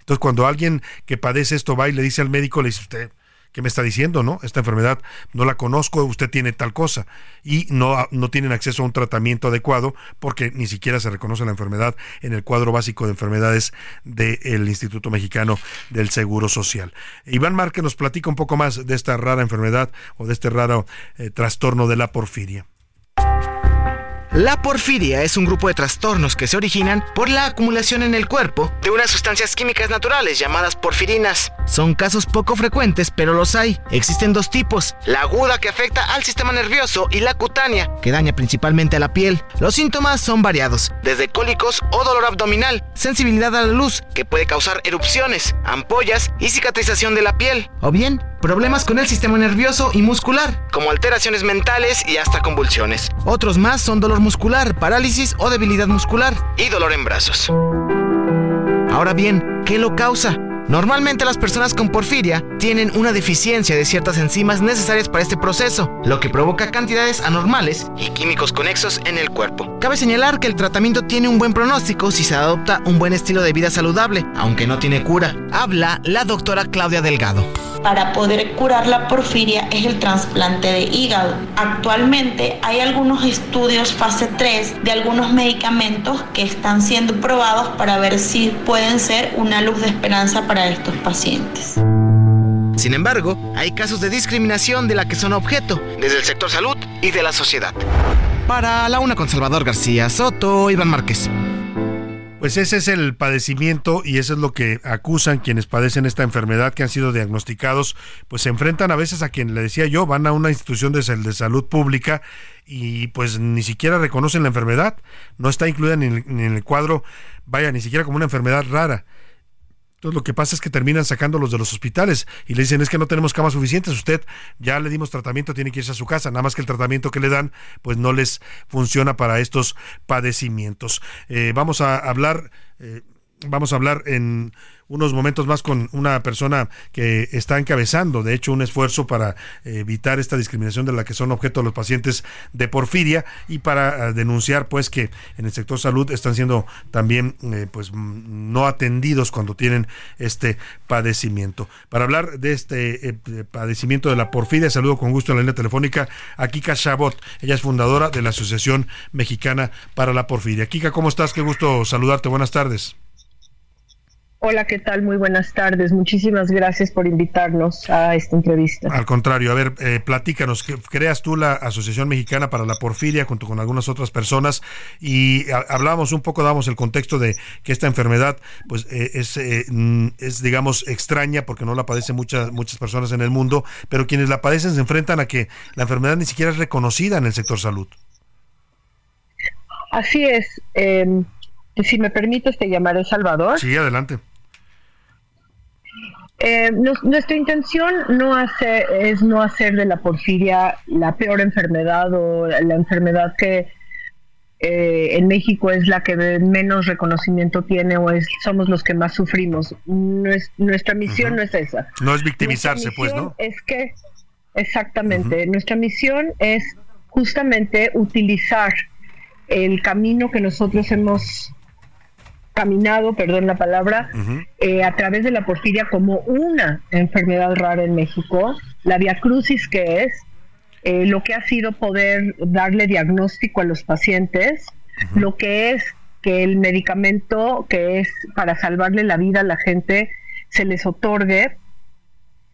Entonces, cuando alguien que padece esto va y le dice al médico, le dice usted, ¿qué me está diciendo, no? Esta enfermedad no la conozco, usted tiene tal cosa. Y no, no tienen acceso a un tratamiento adecuado porque ni siquiera se reconoce la enfermedad en el cuadro básico de enfermedades del Instituto Mexicano del Seguro Social. Iván Márquez nos platica un poco más de esta rara enfermedad o de este raro eh, trastorno de la porfiria. La porfiria es un grupo de trastornos que se originan por la acumulación en el cuerpo de unas sustancias químicas naturales llamadas porfirinas. Son casos poco frecuentes, pero los hay. Existen dos tipos, la aguda que afecta al sistema nervioso y la cutánea, que daña principalmente a la piel. Los síntomas son variados, desde cólicos o dolor abdominal, sensibilidad a la luz, que puede causar erupciones, ampollas y cicatrización de la piel, o bien problemas con el sistema nervioso y muscular, como alteraciones mentales y hasta convulsiones. Otros más son dolor muscular, parálisis o debilidad muscular y dolor en brazos. Ahora bien, ¿qué lo causa? Normalmente las personas con porfiria tienen una deficiencia de ciertas enzimas necesarias para este proceso, lo que provoca cantidades anormales y químicos conexos en el cuerpo. Cabe señalar que el tratamiento tiene un buen pronóstico si se adopta un buen estilo de vida saludable, aunque no tiene cura. Habla la doctora Claudia Delgado para poder curar la porfiria es el trasplante de hígado. Actualmente hay algunos estudios fase 3 de algunos medicamentos que están siendo probados para ver si pueden ser una luz de esperanza para estos pacientes. Sin embargo, hay casos de discriminación de la que son objeto, desde el sector salud y de la sociedad. Para la una con Salvador García Soto, Iván Márquez. Pues ese es el padecimiento y eso es lo que acusan quienes padecen esta enfermedad que han sido diagnosticados, pues se enfrentan a veces a quien le decía yo, van a una institución de, salud pública y pues ni siquiera reconocen la enfermedad, no está incluida ni en el cuadro, vaya, ni siquiera como una enfermedad rara. Entonces lo que pasa es que terminan sacándolos de los hospitales y le dicen es que no tenemos camas suficientes, usted ya le dimos tratamiento, tiene que irse a su casa, nada más que el tratamiento que le dan pues no les funciona para estos padecimientos. Eh, vamos a hablar, eh, vamos a hablar en unos momentos más con una persona que está encabezando, de hecho, un esfuerzo para evitar esta discriminación de la que son objeto los pacientes de porfiria y para eh, denunciar, pues, que en el sector salud están siendo también, eh, pues, no atendidos cuando tienen este padecimiento. Para hablar de este eh, padecimiento de la porfiria, saludo con gusto en la línea telefónica a Kika Chabot. Ella es fundadora de la Asociación Mexicana para la Porfiria. Kika, ¿cómo estás? Qué gusto saludarte. Buenas tardes. Hola, ¿qué tal? Muy buenas tardes. Muchísimas gracias por invitarnos a esta entrevista. Al contrario, a ver, eh, platícanos, creas tú la Asociación Mexicana para la Porfiria junto con algunas otras personas y hablábamos un poco, damos el contexto de que esta enfermedad pues eh, es, eh, mm, es, digamos, extraña porque no la padecen muchas, muchas personas en el mundo, pero quienes la padecen se enfrentan a que la enfermedad ni siquiera es reconocida en el sector salud. Así es. Em, si me permites, te llamaré Salvador. Sí, adelante. Eh, nuestra intención no hace, es no hacer de la porfiria la peor enfermedad o la enfermedad que eh, en México es la que menos reconocimiento tiene o es somos los que más sufrimos. nuestra misión no es esa. No es victimizarse, pues, ¿no? Es que, exactamente, nuestra misión es justamente utilizar el camino que nosotros hemos caminado, perdón la palabra, eh, a través de la porfiria como una enfermedad rara en México, la via crucis que es, eh, lo que ha sido poder darle diagnóstico a los pacientes, lo que es que el medicamento que es para salvarle la vida a la gente se les otorgue.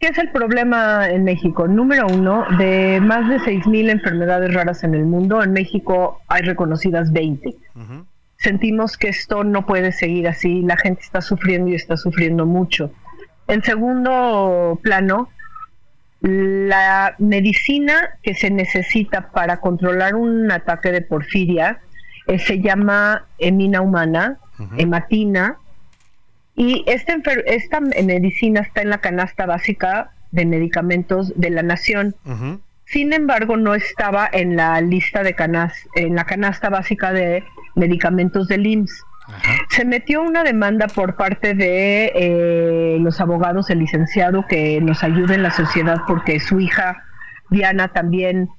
¿Qué es el problema en México? Número uno, de más de 6.000 enfermedades raras en el mundo, en México hay reconocidas 20. Sentimos que esto no puede seguir así, la gente está sufriendo y está sufriendo mucho. En segundo plano, la medicina que se necesita para controlar un ataque de porfiria eh, se llama emina humana, hematina, y esta, esta medicina está en la canasta básica de medicamentos de la nación. Sin embargo, no estaba en la lista de canas, en la canasta básica de medicamentos del IMSS. Se metió una demanda por parte de eh, los abogados, el licenciado que nos ayuda en la sociedad porque su hija Diana también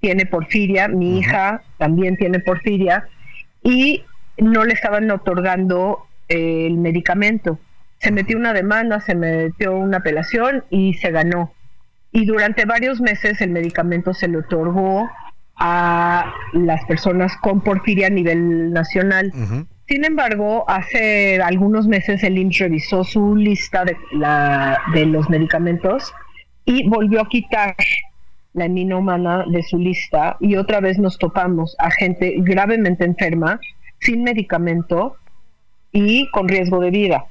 tiene porfiria, mi hija también tiene porfiria y no le estaban otorgando eh, el medicamento. Se metió una demanda, se metió una apelación y se ganó. Y durante varios meses el medicamento se le otorgó a las personas con porfiria a nivel nacional. Sin embargo, hace algunos meses el IMSS revisó su lista de, la, de los medicamentos y volvió a quitar la emina humana de su lista y otra vez nos topamos a gente gravemente enferma, sin medicamento y con riesgo de vida.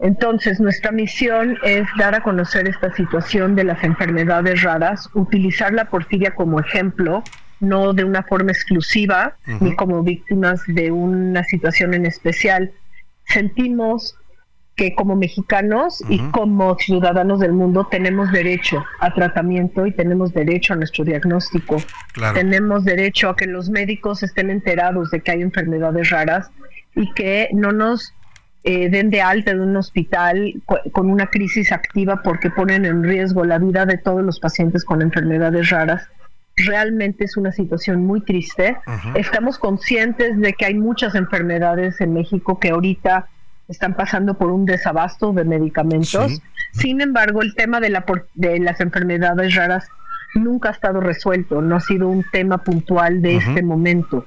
Entonces, nuestra misión es dar a conocer esta situación de las enfermedades raras, utilizar la porfiria como ejemplo, no de una forma exclusiva, ni como víctimas de una situación en especial. Sentimos que como mexicanos y como ciudadanos del mundo tenemos derecho a tratamiento y tenemos derecho a nuestro diagnóstico. Tenemos derecho a que los médicos estén enterados de que hay enfermedades raras y que no nos eh, den de alta de un hospital con una crisis activa porque ponen en riesgo la vida de todos los pacientes con enfermedades raras. Realmente es una situación muy triste. Estamos conscientes de que hay muchas enfermedades en México que ahorita están pasando por un desabasto de medicamentos. Sin embargo, el tema de, la, de las enfermedades raras nunca ha estado resuelto, no ha sido un tema puntual de este momento.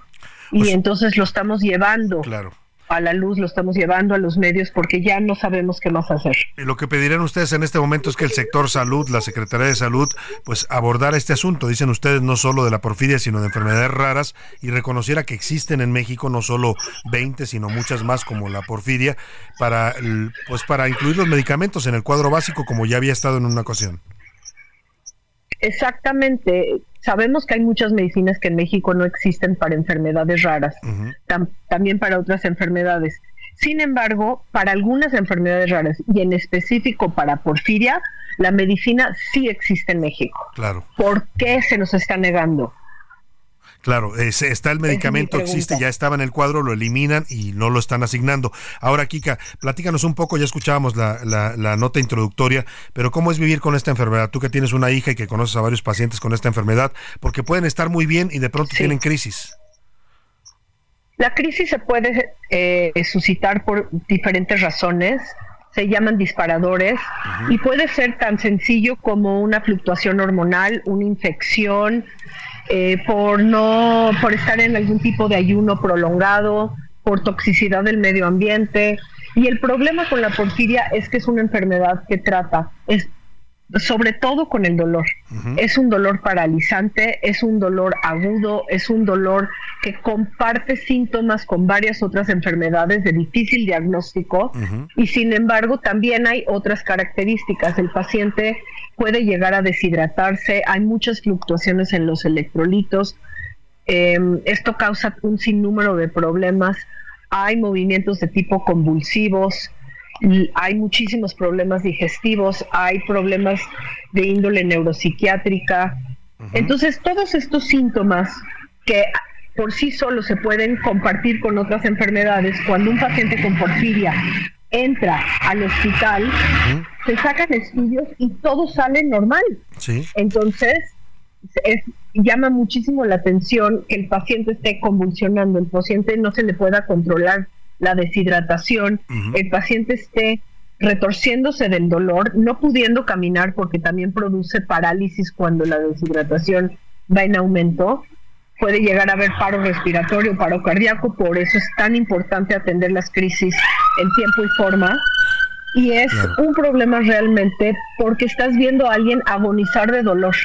Y pues entonces lo estamos llevando claro a la luz, lo estamos llevando a los medios porque ya no sabemos qué más hacer. Y lo que pedirán ustedes en este momento es que el sector salud, la Secretaría de Salud, pues abordara este asunto, dicen ustedes, no solo de la porfiria, sino de enfermedades raras y reconociera que existen en México no solo 20, sino muchas más como la porfiria, para, pues para incluir los medicamentos en el cuadro básico como ya había estado en una ocasión. Exactamente. Sabemos que hay muchas medicinas que en México no existen para enfermedades raras, también para otras enfermedades. Sin embargo, para algunas enfermedades raras y en específico para porfiria, la medicina sí existe en México. Claro. ¿Por qué se nos está negando? Claro, está el medicamento, existe, ya estaba en el cuadro, lo eliminan y no lo están asignando. Ahora, Kika, platícanos un poco, ya escuchábamos la, la, nota introductoria, pero ¿cómo es vivir con esta enfermedad? Tú que tienes una hija y que conoces a varios pacientes con esta enfermedad, porque pueden estar muy bien y de pronto tienen crisis. La crisis se puede eh, suscitar por diferentes razones se llaman disparadores y puede ser tan sencillo como una fluctuación hormonal, una infección, eh, por no, por estar en algún tipo de ayuno prolongado, por toxicidad del medio ambiente. Y el problema con la porfiria es que es una enfermedad que trata, es sobre todo con el dolor. Es un dolor paralizante, es un dolor agudo, es un dolor que comparte síntomas con varias otras enfermedades de difícil diagnóstico y sin embargo también hay otras características. El paciente puede llegar a deshidratarse, hay muchas fluctuaciones en los electrolitos, em, esto causa un sinnúmero de problemas, hay movimientos de tipo convulsivos, hay muchísimos problemas digestivos, hay problemas de índole neuropsiquiátrica. Entonces, todos estos síntomas que por sí solos se pueden compartir con otras enfermedades, cuando un paciente con porfiria entra al hospital, se sacan estudios y todo sale normal. Entonces, llama muchísimo la atención que el paciente esté convulsionando, el paciente no se le pueda controlar la deshidratación, el paciente esté retorciéndose del dolor, no pudiendo caminar porque también produce parálisis cuando la deshidratación va en aumento, puede llegar a haber paro respiratorio, paro cardíaco, por eso es tan importante atender las crisis en tiempo y forma. Y es un problema realmente porque estás viendo a alguien agonizar de dolor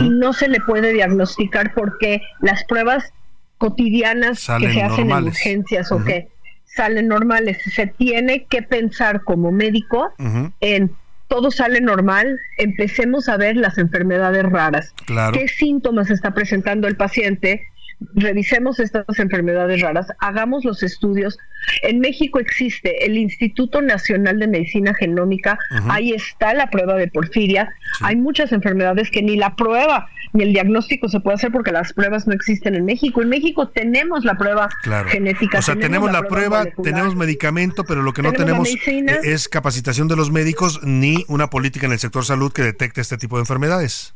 y no se le puede diagnosticar porque las pruebas cotidianas que se hacen en urgencias o que salen normales. Se tiene que pensar como médico en todo sale normal, empecemos a ver las enfermedades raras. ¿Qué síntomas está presentando el paciente? Revisemos estas enfermedades raras, hagamos los estudios. En México existe el Instituto Nacional de Medicina Genómica, ahí está la prueba de porfiria. Hay muchas enfermedades que ni la prueba ni el diagnóstico se puede hacer porque las pruebas no existen en México. En México tenemos la prueba genética. O sea, tenemos, la, prueba, tenemos medicamento, pero lo que no tenemos, es capacitación de los médicos ni una política en el sector salud que detecte este tipo de enfermedades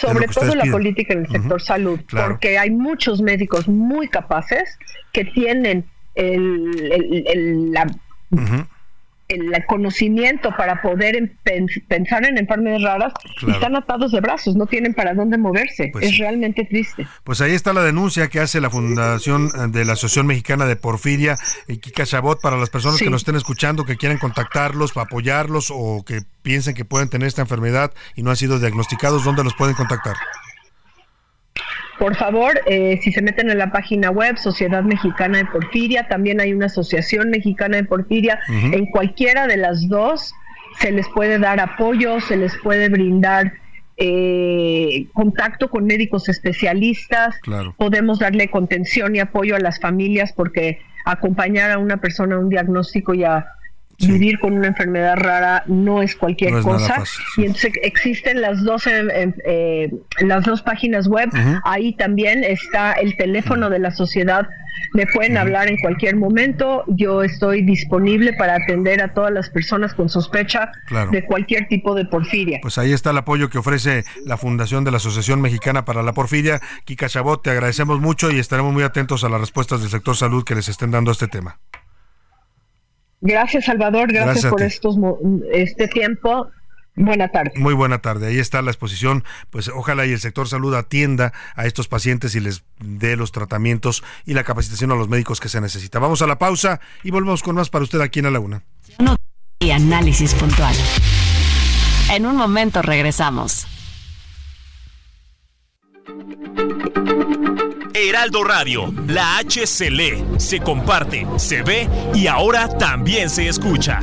sobre todo la política en el sector salud, porque hay muchos médicos muy capaces que tienen el, la, el conocimiento para poder pensar en enfermedades raras y están atados de brazos, no tienen para dónde moverse. Pues es realmente triste. Pues ahí está la denuncia que hace la Fundación eh, de la Asociación Mexicana de Porfiria, y Kika Chabot, para las personas que nos estén escuchando, que quieren contactarlos, para apoyarlos o que piensen que pueden tener esta enfermedad y no han sido diagnosticados, ¿dónde los pueden contactar? Por favor, eh, si se meten en la página web Sociedad Mexicana de Porfiria, también hay una Asociación Mexicana de Porfiria. En cualquiera de las dos se les puede dar apoyo, se les puede brindar eh, contacto con médicos especialistas. Podemos darle contención y apoyo a las familias porque acompañar a una persona a un diagnóstico y a Vivir con una enfermedad rara no es cualquier cosa. Y entonces existen las dos, eh, las dos páginas web. Ahí también está el teléfono de la sociedad. Me pueden hablar en cualquier momento. Yo estoy disponible para atender a todas las personas con sospecha de cualquier tipo de porfiria. Pues ahí está el apoyo que ofrece la Fundación de la Asociación Mexicana para la Porfiria. Kika Chabot, te agradecemos mucho y estaremos muy atentos a las respuestas del sector salud que les estén dando a este tema. Gracias, Salvador. Gracias, por estos, este tiempo. Buena tarde. Muy buena tarde. Ahí está la exposición. Pues ojalá y el sector salud atienda a estos pacientes y les dé los tratamientos y la capacitación a los médicos que se necesita. Vamos a la pausa y volvemos con más para usted aquí en la Laguna. Y análisis puntual. En un momento regresamos. Heraldo Radio, la H se lee, se comparte, se ve y ahora también se escucha.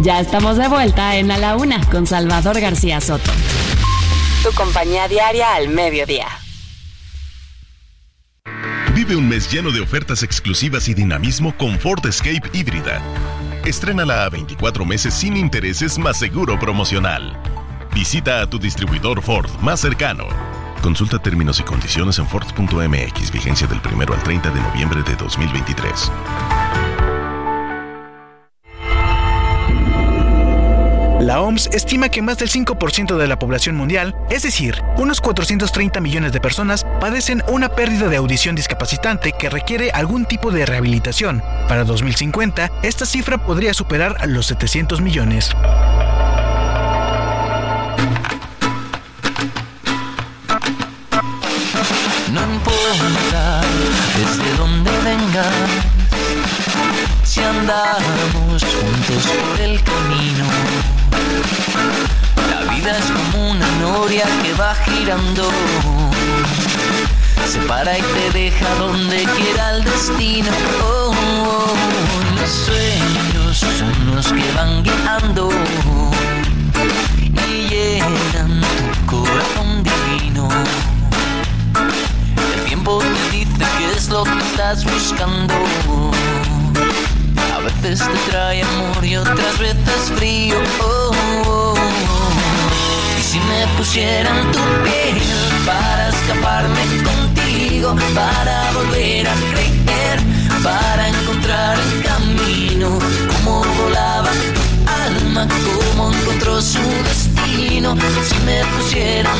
Ya estamos de vuelta en A la Una con Salvador García Soto. Tu compañía diaria al mediodía. Vive un mes lleno de ofertas exclusivas y dinamismo con Ford Escape híbrida. Estrénala a 24 meses sin intereses más seguro promocional. Visita a tu distribuidor Ford más cercano. Consulta términos y condiciones en Ford.mx, vigencia del 1 al 30 de noviembre de 2023. La OMS estima que más del 5% de la población mundial, es decir, unos 430 millones de personas, padecen una pérdida de audición discapacitante que requiere algún tipo de rehabilitación. Para 2050, esta cifra podría superar los 700 millones. Andamos juntos por el camino. La vida es como una noria que va girando. Se para y te deja donde quiera el destino. Oh, oh, los sueños son los que van guiando y llenan tu corazón divino tiempo te dice qué es lo que estás buscando. Veces te trae amor y otras veces frío. Oh, oh, oh. Y si me pusieran tu piel para escaparme contigo, para volver a creer, para encontrar el camino, como volaba tu alma cómo encontró su destino si me pusieran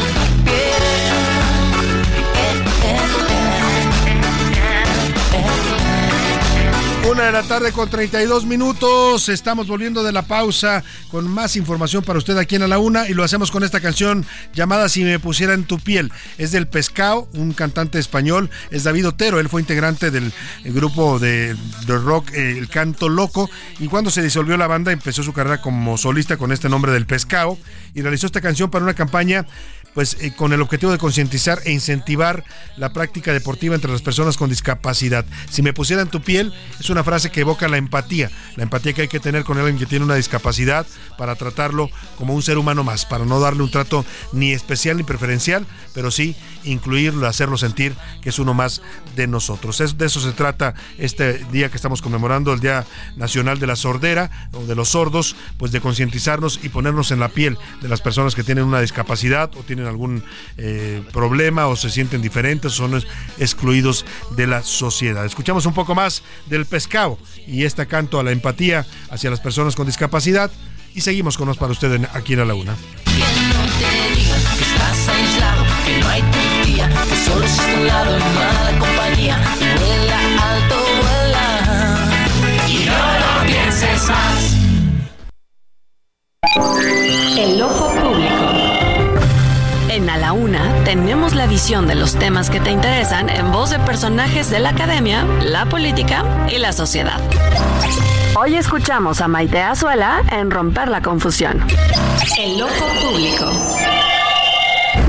Una de la tarde con 32 minutos. Estamos volviendo de la pausa con más información para usted aquí en A la Una y lo hacemos con esta canción llamada Si me pusiera en tu piel. Es del Pescado, un cantante español. Es David Otero. Él fue integrante del grupo de, rock eh, El Canto Loco y cuando se disolvió la banda empezó su carrera como solista con este nombre del Pescado y realizó esta canción para una campaña pues eh, con el objetivo de concientizar e incentivar la práctica deportiva entre las personas con discapacidad. Si me pusiera en tu piel, es una frase que evoca la empatía, la empatía que hay que tener con alguien que tiene una discapacidad para tratarlo como un ser humano más, para no darle un trato ni especial ni preferencial, pero sí incluirlo, hacerlo sentir que es uno más de nosotros. Es, de eso se trata este día que estamos conmemorando, el Día Nacional de la Sordera o de los sordos, pues de concientizarnos y ponernos en la piel de las personas que tienen una discapacidad o tienen algún eh, problema o se sienten diferentes son excluidos de la sociedad. Escuchamos un poco más del pescado y este canto a la empatía hacia las personas con discapacidad y seguimos con nos para usted aquí en la Laguna. El tenemos la visión de los temas que te interesan en voz de personajes de la academia, la política y la sociedad. Hoy escuchamos a Maite Azuela en Romper la Confusión. El ojo público.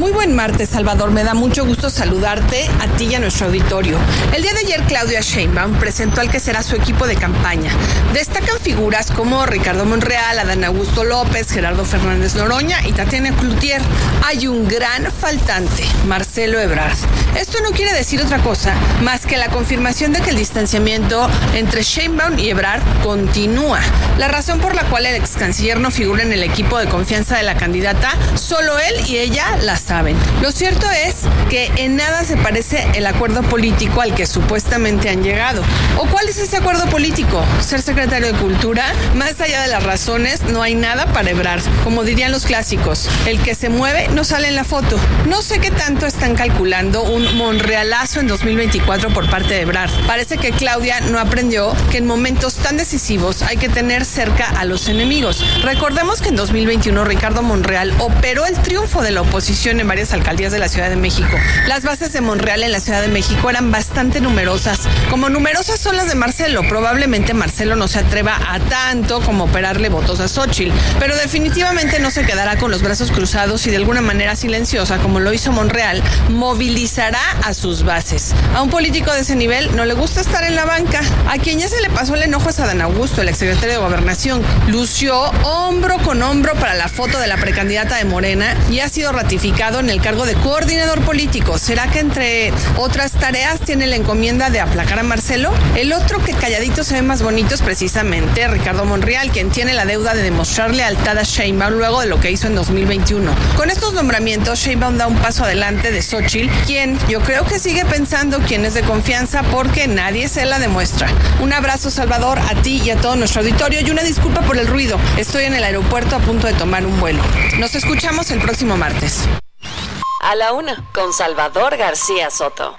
Muy buen martes, Salvador. Me da mucho gusto saludarte a ti y a nuestro auditorio. El día de ayer, Claudia Sheinbaum presentó al que será su equipo de campaña. Destacan figuras como Ricardo Monreal, Adán Augusto López, Gerardo Fernández Noroña y Tatiana Cloutier. Hay un gran faltante, Marcelo Ebrard. Esto no quiere decir otra cosa más que la confirmación de que el distanciamiento entre Sheinbaum y Ebrard continúa. La razón por la cual el ex canciller no figura en el equipo de confianza de la candidata, solo él y ella la saben. Lo cierto es que en nada se parece el acuerdo político al que supuestamente han llegado. ¿O cuál es ese acuerdo político? ¿Ser secretario de Cultura? Más allá de las razones, no hay nada para hebrar. Como dirían los clásicos, el que se mueve no sale en la foto. No sé qué tanto están calculando un monrealazo en 2024 por parte de Ebrard. Parece que Claudia no aprendió que en momentos tan decisivos hay que tener cerca a los enemigos. Recordemos que en 2021 Ricardo Monreal operó el triunfo de la oposición en varias alcaldías de la Ciudad de México. Las bases de Monreal en la Ciudad de México eran bastante numerosas. Como numerosas son las de Marcelo. Probablemente Marcelo no se atreva a tanto como operarle votos a Xochitl, pero definitivamente no se quedará con los brazos cruzados y de alguna manera silenciosa, como lo hizo Monreal, movilizará a sus bases. A un político de ese nivel no le gusta estar en la banca. A quien ya se le pasó el enojo es a Dan Augusto, el exsecretario de Gobernación. Lució hombro con hombro para la foto de la precandidata de Morena y ha sido ratificado en el cargo de coordinador político. ¿Será que entre otras tareas tiene la encomienda de aplacar a Marcelo? El otro que calladito se ve más bonito es precisamente Ricardo Monreal, quien tiene la deuda de demostrar lealtad a Sheinbaum luego de lo que hizo en 2021. Con estos nombramientos, Sheinbaum da un paso adelante de Xochitl, quien yo creo que sigue pensando quién es de confianza porque nadie se la demuestra. Un abrazo, Salvador, a ti y a todo nuestro auditorio y una disculpa por el ruido. Estoy en el aeropuerto a punto de tomar un vuelo. Nos escuchamos el próximo martes. A la una, con Salvador García Soto.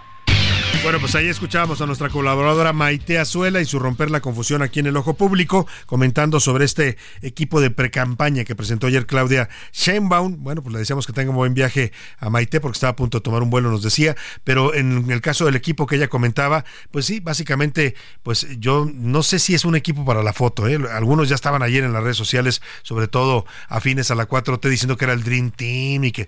Bueno, pues ahí escuchábamos a nuestra colaboradora Maite Azuela y su romper la confusión aquí en el ojo público, comentando sobre este equipo de precampaña que presentó ayer Claudia Sheinbaum. Bueno, pues le decíamos que tenga un buen viaje a Maite porque estaba a punto de tomar un vuelo, nos decía, pero en el caso del equipo que ella comentaba, pues sí, básicamente, pues yo no sé si es un equipo para la foto, ¿eh? algunos ya estaban ayer en las redes sociales, sobre todo afines a la 4T, diciendo que era el Dream Team y que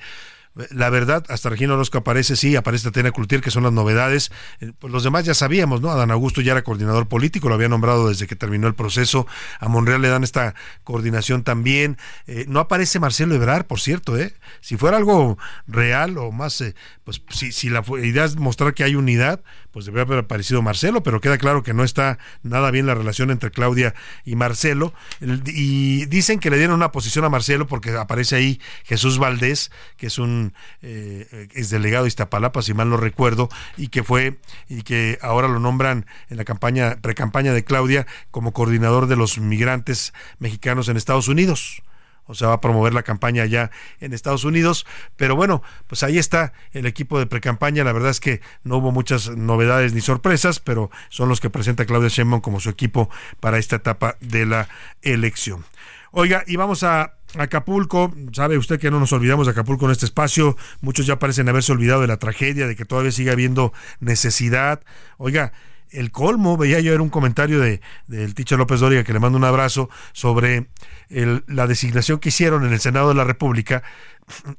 la verdad, hasta Regina Orozco aparece, sí, aparece Tatiana Cloutier, que son las novedades. Eh, pues los demás ya sabíamos, ¿no? Adán Augusto ya era coordinador político, lo había nombrado desde que terminó el proceso. A Monreal le dan esta coordinación también. Eh, no aparece Marcelo Ebrard, por cierto, ¿eh? Si fuera algo real o más, eh, pues si, si la idea es mostrar que hay unidad, pues debería haber aparecido Marcelo, pero queda claro que no está nada bien la relación entre Claudia y Marcelo. Y dicen que le dieron una posición a Marcelo porque aparece ahí Jesús Valdés, que es un un eh, exdelegado de Iztapalapa, si mal no recuerdo, y que fue, y que ahora lo nombran en la campaña, precampaña de Claudia, como coordinador de los migrantes mexicanos en Estados Unidos o sea, va a promover la campaña allá en Estados Unidos. Pero bueno, pues ahí está el equipo de precampaña. La verdad es que no hubo muchas novedades ni sorpresas, pero son los que presenta Claudia Sheinbaum como su equipo para esta etapa de la elección. Oiga, y vamos a Acapulco, sabe usted que no nos olvidamos de Acapulco en este espacio, muchos ya parecen haberse olvidado de la tragedia, de que todavía sigue habiendo necesidad. Oiga, el colmo, veía yo era un comentario de del teacher López Dóriga, que le mando un abrazo, sobre la designación que hicieron en el Senado de la República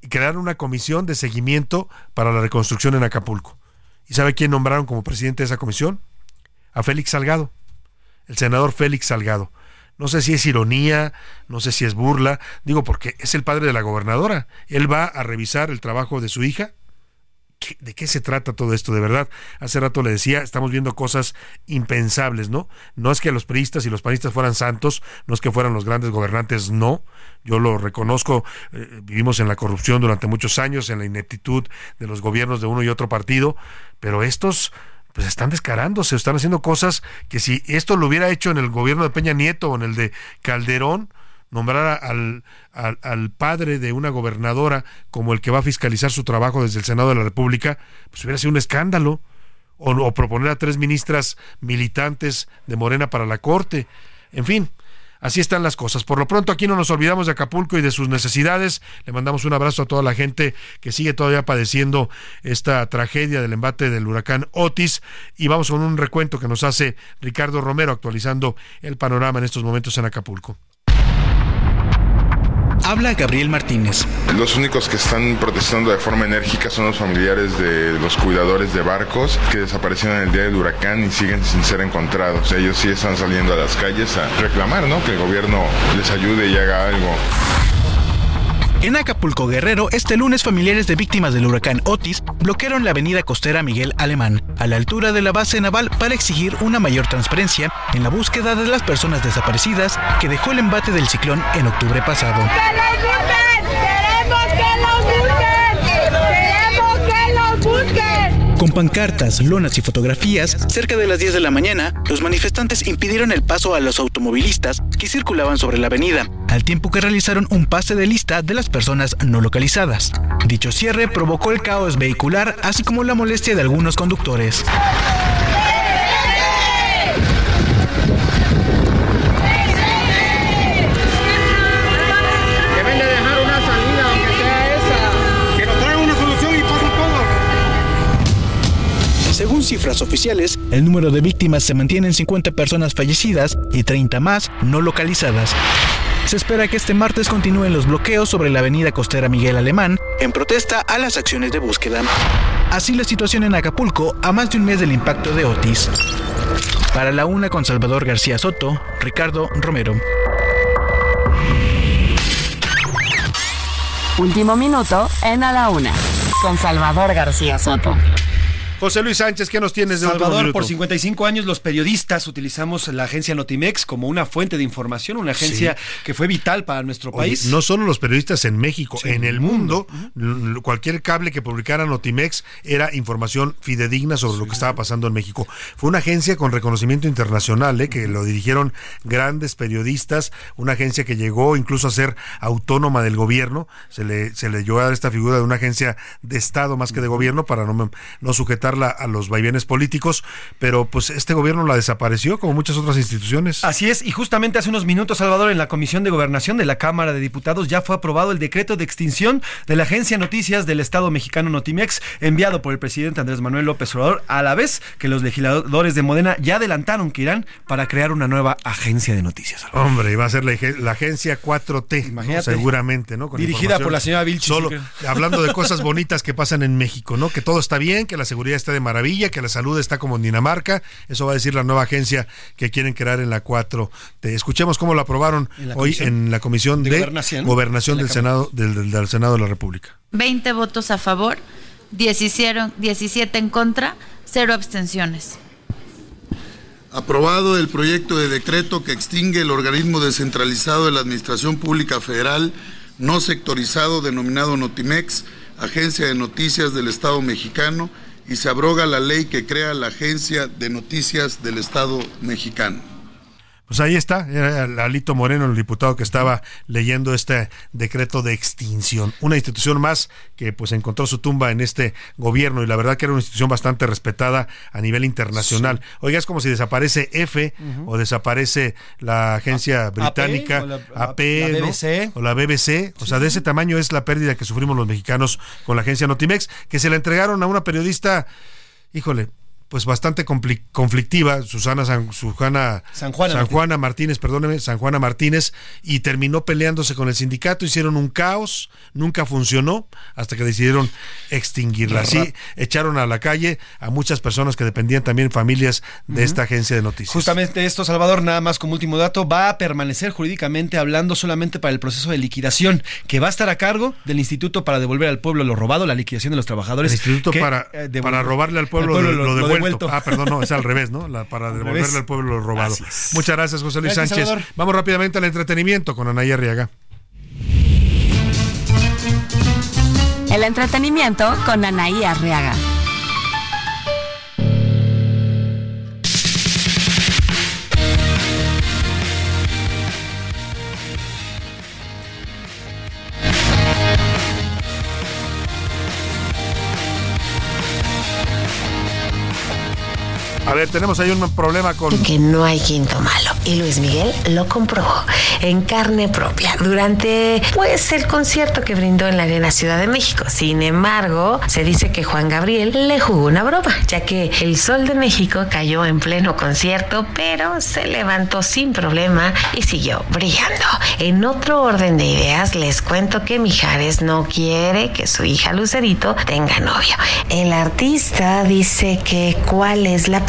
y crearon una comisión de seguimiento para la reconstrucción en Acapulco. ¿Y sabe quién nombraron como presidente de esa comisión? A Félix Salgado, el senador Félix Salgado. No sé si es ironía, no sé si es burla, digo porque es el padre de la gobernadora. Él va a revisar el trabajo de su hija ¿De qué se trata todo esto? De verdad, hace rato le decía, estamos viendo cosas impensables, ¿no? No es que los priistas y los panistas fueran santos, no es que fueran los grandes gobernantes, no. Yo lo reconozco, eh, vivimos en la corrupción durante muchos años, en la ineptitud de los gobiernos de uno y otro partido, pero estos pues están descarándose, están haciendo cosas que si esto lo hubiera hecho en el gobierno de Peña Nieto o en el de Calderón, nombrar al, al, padre de una gobernadora como el que va a fiscalizar su trabajo desde el Senado de la República, pues hubiera sido un escándalo. O, o proponer a tres ministras militantes de Morena para la Corte. En fin, Así están las cosas. Por lo pronto aquí no nos olvidamos de Acapulco y de sus necesidades. Le mandamos un abrazo a toda la gente que sigue todavía padeciendo esta tragedia del embate del huracán Otis. Y vamos con un recuento que nos hace Ricardo Romero actualizando el panorama en estos momentos en Acapulco. Habla Gabriel Martínez. Los únicos que están protestando de forma enérgica son los familiares de los cuidadores de barcos que desaparecieron el día del huracán y siguen sin ser encontrados. Ellos sí están saliendo a las calles a reclamar, ¿no? Que el gobierno les ayude y haga algo. En Acapulco Guerrero, este lunes familiares de víctimas del huracán Otis bloquearon la avenida costera Miguel Alemán, a la altura de la base naval para exigir una mayor transparencia en la búsqueda de las personas desaparecidas que dejó el embate del ciclón en octubre pasado. Con pancartas, lonas y fotografías, cerca de las 10 de la mañana, los manifestantes impidieron el paso a los automovilistas que circulaban sobre la avenida, al tiempo que realizaron un pase de lista de las personas no localizadas. Dicho cierre provocó el caos vehicular, así como la molestia de algunos conductores. Cifras oficiales, el número de víctimas se mantiene en 50 personas fallecidas y 30 más no localizadas. Se espera que este martes continúen los bloqueos sobre la avenida costera Miguel Alemán en protesta a las acciones de búsqueda. Así la situación en Acapulco a más de un mes del impacto de Otis. Para la una con Salvador García Soto, Ricardo Romero. Último minuto en A la Una con Salvador García Soto. José Luis Sánchez, ¿qué nos tienes de Salvador, por 55 años los periodistas utilizamos la agencia Notimex como una fuente de información, una agencia que fue vital para nuestro país. no solo los periodistas en México, en el mundo, cualquier cable que publicara Notimex era información fidedigna sobre lo que estaba pasando en México. Fue una agencia con reconocimiento internacional, ¿eh? que lo dirigieron grandes periodistas, una agencia que llegó incluso a ser autónoma del gobierno, se le, se le llevó a dar esta figura de una agencia de Estado más que de gobierno para no, no sujetar a los vaivenes políticos, pero pues este gobierno la desapareció como muchas otras instituciones. Así es, y justamente hace unos minutos, Salvador, en la Comisión de Gobernación de la Cámara de Diputados ya fue aprobado el decreto de extinción de la Agencia Noticias del Estado mexicano Notimex, enviado por el presidente Andrés Manuel López Obrador, a la vez que los legisladores de Modena ya adelantaron que irán para crear una nueva agencia de noticias. Hombre, iba a ser la, agencia 4T, seguramente, ¿no? Dirigida por la señora Vilchi. Solo hablando de cosas bonitas que pasan en México, ¿no? Que todo está bien, que la seguridad está de maravilla, que la salud está como en Dinamarca. Eso va a decir la nueva agencia que quieren crear en la 4. Te escuchemos cómo lo aprobaron hoy en la Comisión de, Gobernación, del, Senado, del, Senado de la República. 20 votos a favor, 17, 17 en contra, cero abstenciones. Aprobado el proyecto de decreto que extingue el organismo descentralizado de la Administración Pública Federal no sectorizado denominado Notimex Agencia de Noticias del Estado mexicano y se abroga la ley que crea la Agencia de Noticias del Estado mexicano. Pues ahí está, era Alito Moreno, el diputado que estaba leyendo este decreto de extinción. Una institución más que pues encontró su tumba en este gobierno y la verdad que era una institución bastante respetada a nivel internacional. Oiga, es como si desaparece F o desaparece la agencia británica AP, o la, BBC. o la BBC. O sea, de ese tamaño es la pérdida que sufrimos los mexicanos con la agencia Notimex, que se la entregaron a una periodista, híjole, pues bastante conflictiva, Susana San, Susana, San, Juana, San Juana Martínez. perdóneme, San Juana Martínez, y terminó peleándose con el sindicato, hicieron un caos, nunca funcionó, hasta que decidieron extinguirla. Así echaron a la calle a muchas personas que dependían también familias de esta agencia de noticias. Justamente esto, Salvador, nada más como último dato, va a permanecer jurídicamente hablando solamente para el proceso de liquidación, que va a estar a cargo del Instituto para devolver al pueblo lo robado, la liquidación de los trabajadores. El Instituto para, eh, para robarle al pueblo, lo, Ah, perdón, no, es al revés, ¿no? para devolverle al pueblo lo robado. Muchas gracias, José Luis Sánchez. Vamos rápidamente al entretenimiento con Anaya Arriaga. El entretenimiento con Anaí Arriaga. Tenemos ahí un problema con... Que no hay quinto malo. Y Luis Miguel lo comprobó en carne propia durante, pues, el concierto que brindó en la Arena Ciudad de México. Sin embargo, se dice que Juan Gabriel le jugó una broma, ya que el Sol de México cayó en pleno concierto, pero se levantó sin problema y siguió brillando. En otro orden de ideas, les cuento que Mijares no quiere que su hija Lucerito tenga novio. El artista dice que cuál es la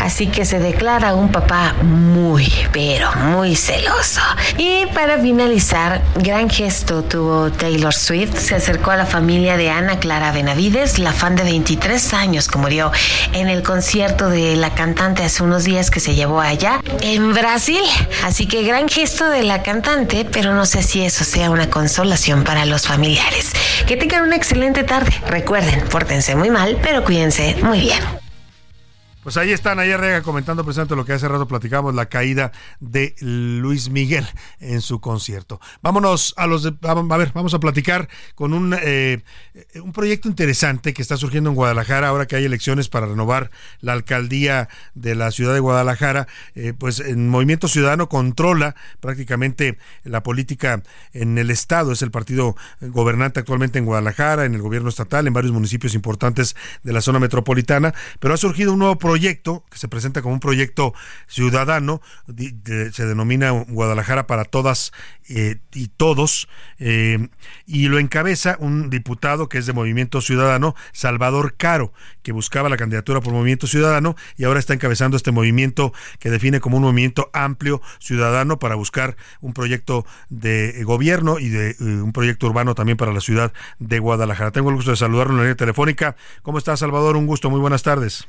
así que se declara un papá muy, pero muy celoso. Y para finalizar, gran gesto tuvo Taylor Swift, se acercó a la familia de Ana Clara Benavides, la fan de 23 años que murió en el concierto de la cantante hace unos días que se llevó allá en Brasil. Así que gran gesto de la cantante, pero no sé si eso sea una consolación para los familiares. Que tengan una excelente tarde. Recuerden, pórtense muy mal, pero cuídense muy bien. Pues ahí están, ahí Rega comentando precisamente lo que hace rato platicamos, la caída de Luis Miguel en su concierto. Vámonos a los, a ver, vamos a platicar con un, eh, un proyecto interesante que está surgiendo en Guadalajara, ahora que hay elecciones para renovar la alcaldía de la ciudad de Guadalajara, eh, pues el Movimiento Ciudadano controla prácticamente la política en el estado, es el partido gobernante actualmente en Guadalajara, en el gobierno estatal, en varios municipios importantes de la zona metropolitana, pero ha surgido un nuevo proyecto proyecto que se presenta como un proyecto ciudadano, se denomina Guadalajara para todas eh, y todos, eh, y lo encabeza un diputado que es de Movimiento Ciudadano, Salvador Caro, que buscaba la candidatura por Movimiento Ciudadano y ahora está encabezando este movimiento que define como un movimiento amplio ciudadano para buscar un proyecto de gobierno y de eh, un proyecto urbano también para la ciudad de Guadalajara. Tengo el gusto de saludarlo en la línea telefónica. ¿Cómo está Salvador? Un gusto, muy buenas tardes.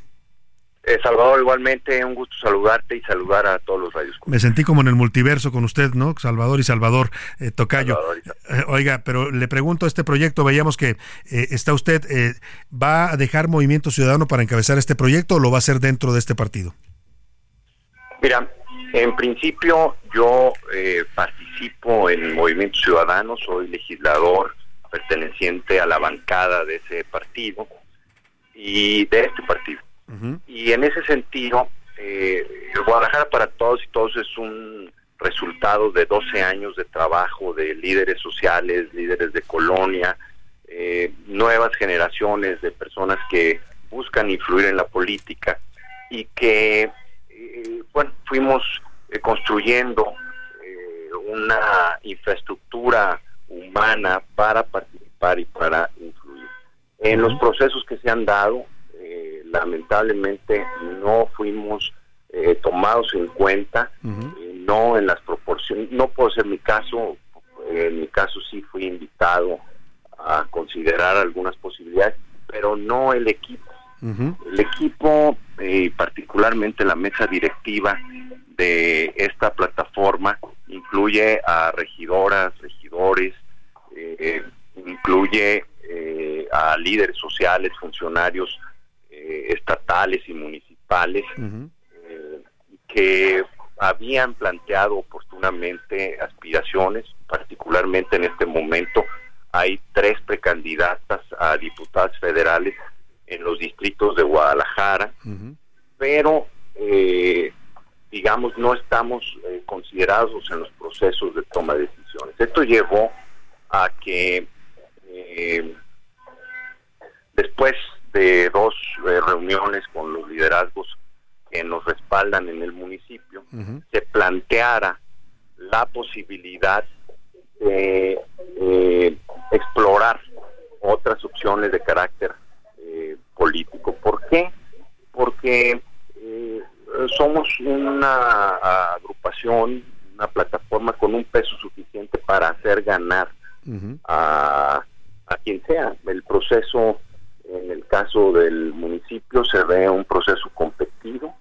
Eh, Salvador, igualmente un gusto saludarte y saludar a todos los radios. Me sentí como en el multiverso con usted, ¿no? Salvador y Salvador eh, Tocayo. Eh, oiga, pero le pregunto, este proyecto, veíamos que está usted, ¿va a dejar Movimiento Ciudadano para encabezar este proyecto o lo va a hacer dentro de este partido? Mira, en principio yo participo en Movimiento Ciudadano, soy legislador perteneciente a la bancada de ese partido y de este partido. Y en ese sentido, eh, Guadalajara para todos y todos es un resultado de 12 años de trabajo de líderes sociales, líderes de colonia, eh, nuevas generaciones de personas que buscan influir en la política y que, eh, bueno, fuimos eh, construyendo una infraestructura humana para participar y para influir. En los procesos que se han dado, lamentablemente no fuimos eh, tomados en cuenta, eh, no en las proporciones, no puedo ser mi caso, en mi caso sí fui invitado a considerar algunas posibilidades, pero no el equipo. El equipo, eh, particularmente la mesa directiva de esta plataforma, incluye a regidoras, regidores, incluye líderes sociales, funcionarios estatales y municipales, que habían planteado oportunamente aspiraciones, particularmente en este momento hay tres precandidatas a diputadas federales en los distritos de Guadalajara, pero eh, digamos no estamos eh, considerados en los procesos de toma de decisiones. Esto llevó a que eh, después de dos reuniones con los liderazgos que nos respaldan en el municipio, se planteara la posibilidad de eh, explorar otras opciones de carácter eh, político. ¿Por qué? Porque eh, somos una agrupación, una plataforma con un peso suficiente para hacer ganar a, a quien sea. El proceso, en el caso del municipio, se ve un proceso competido.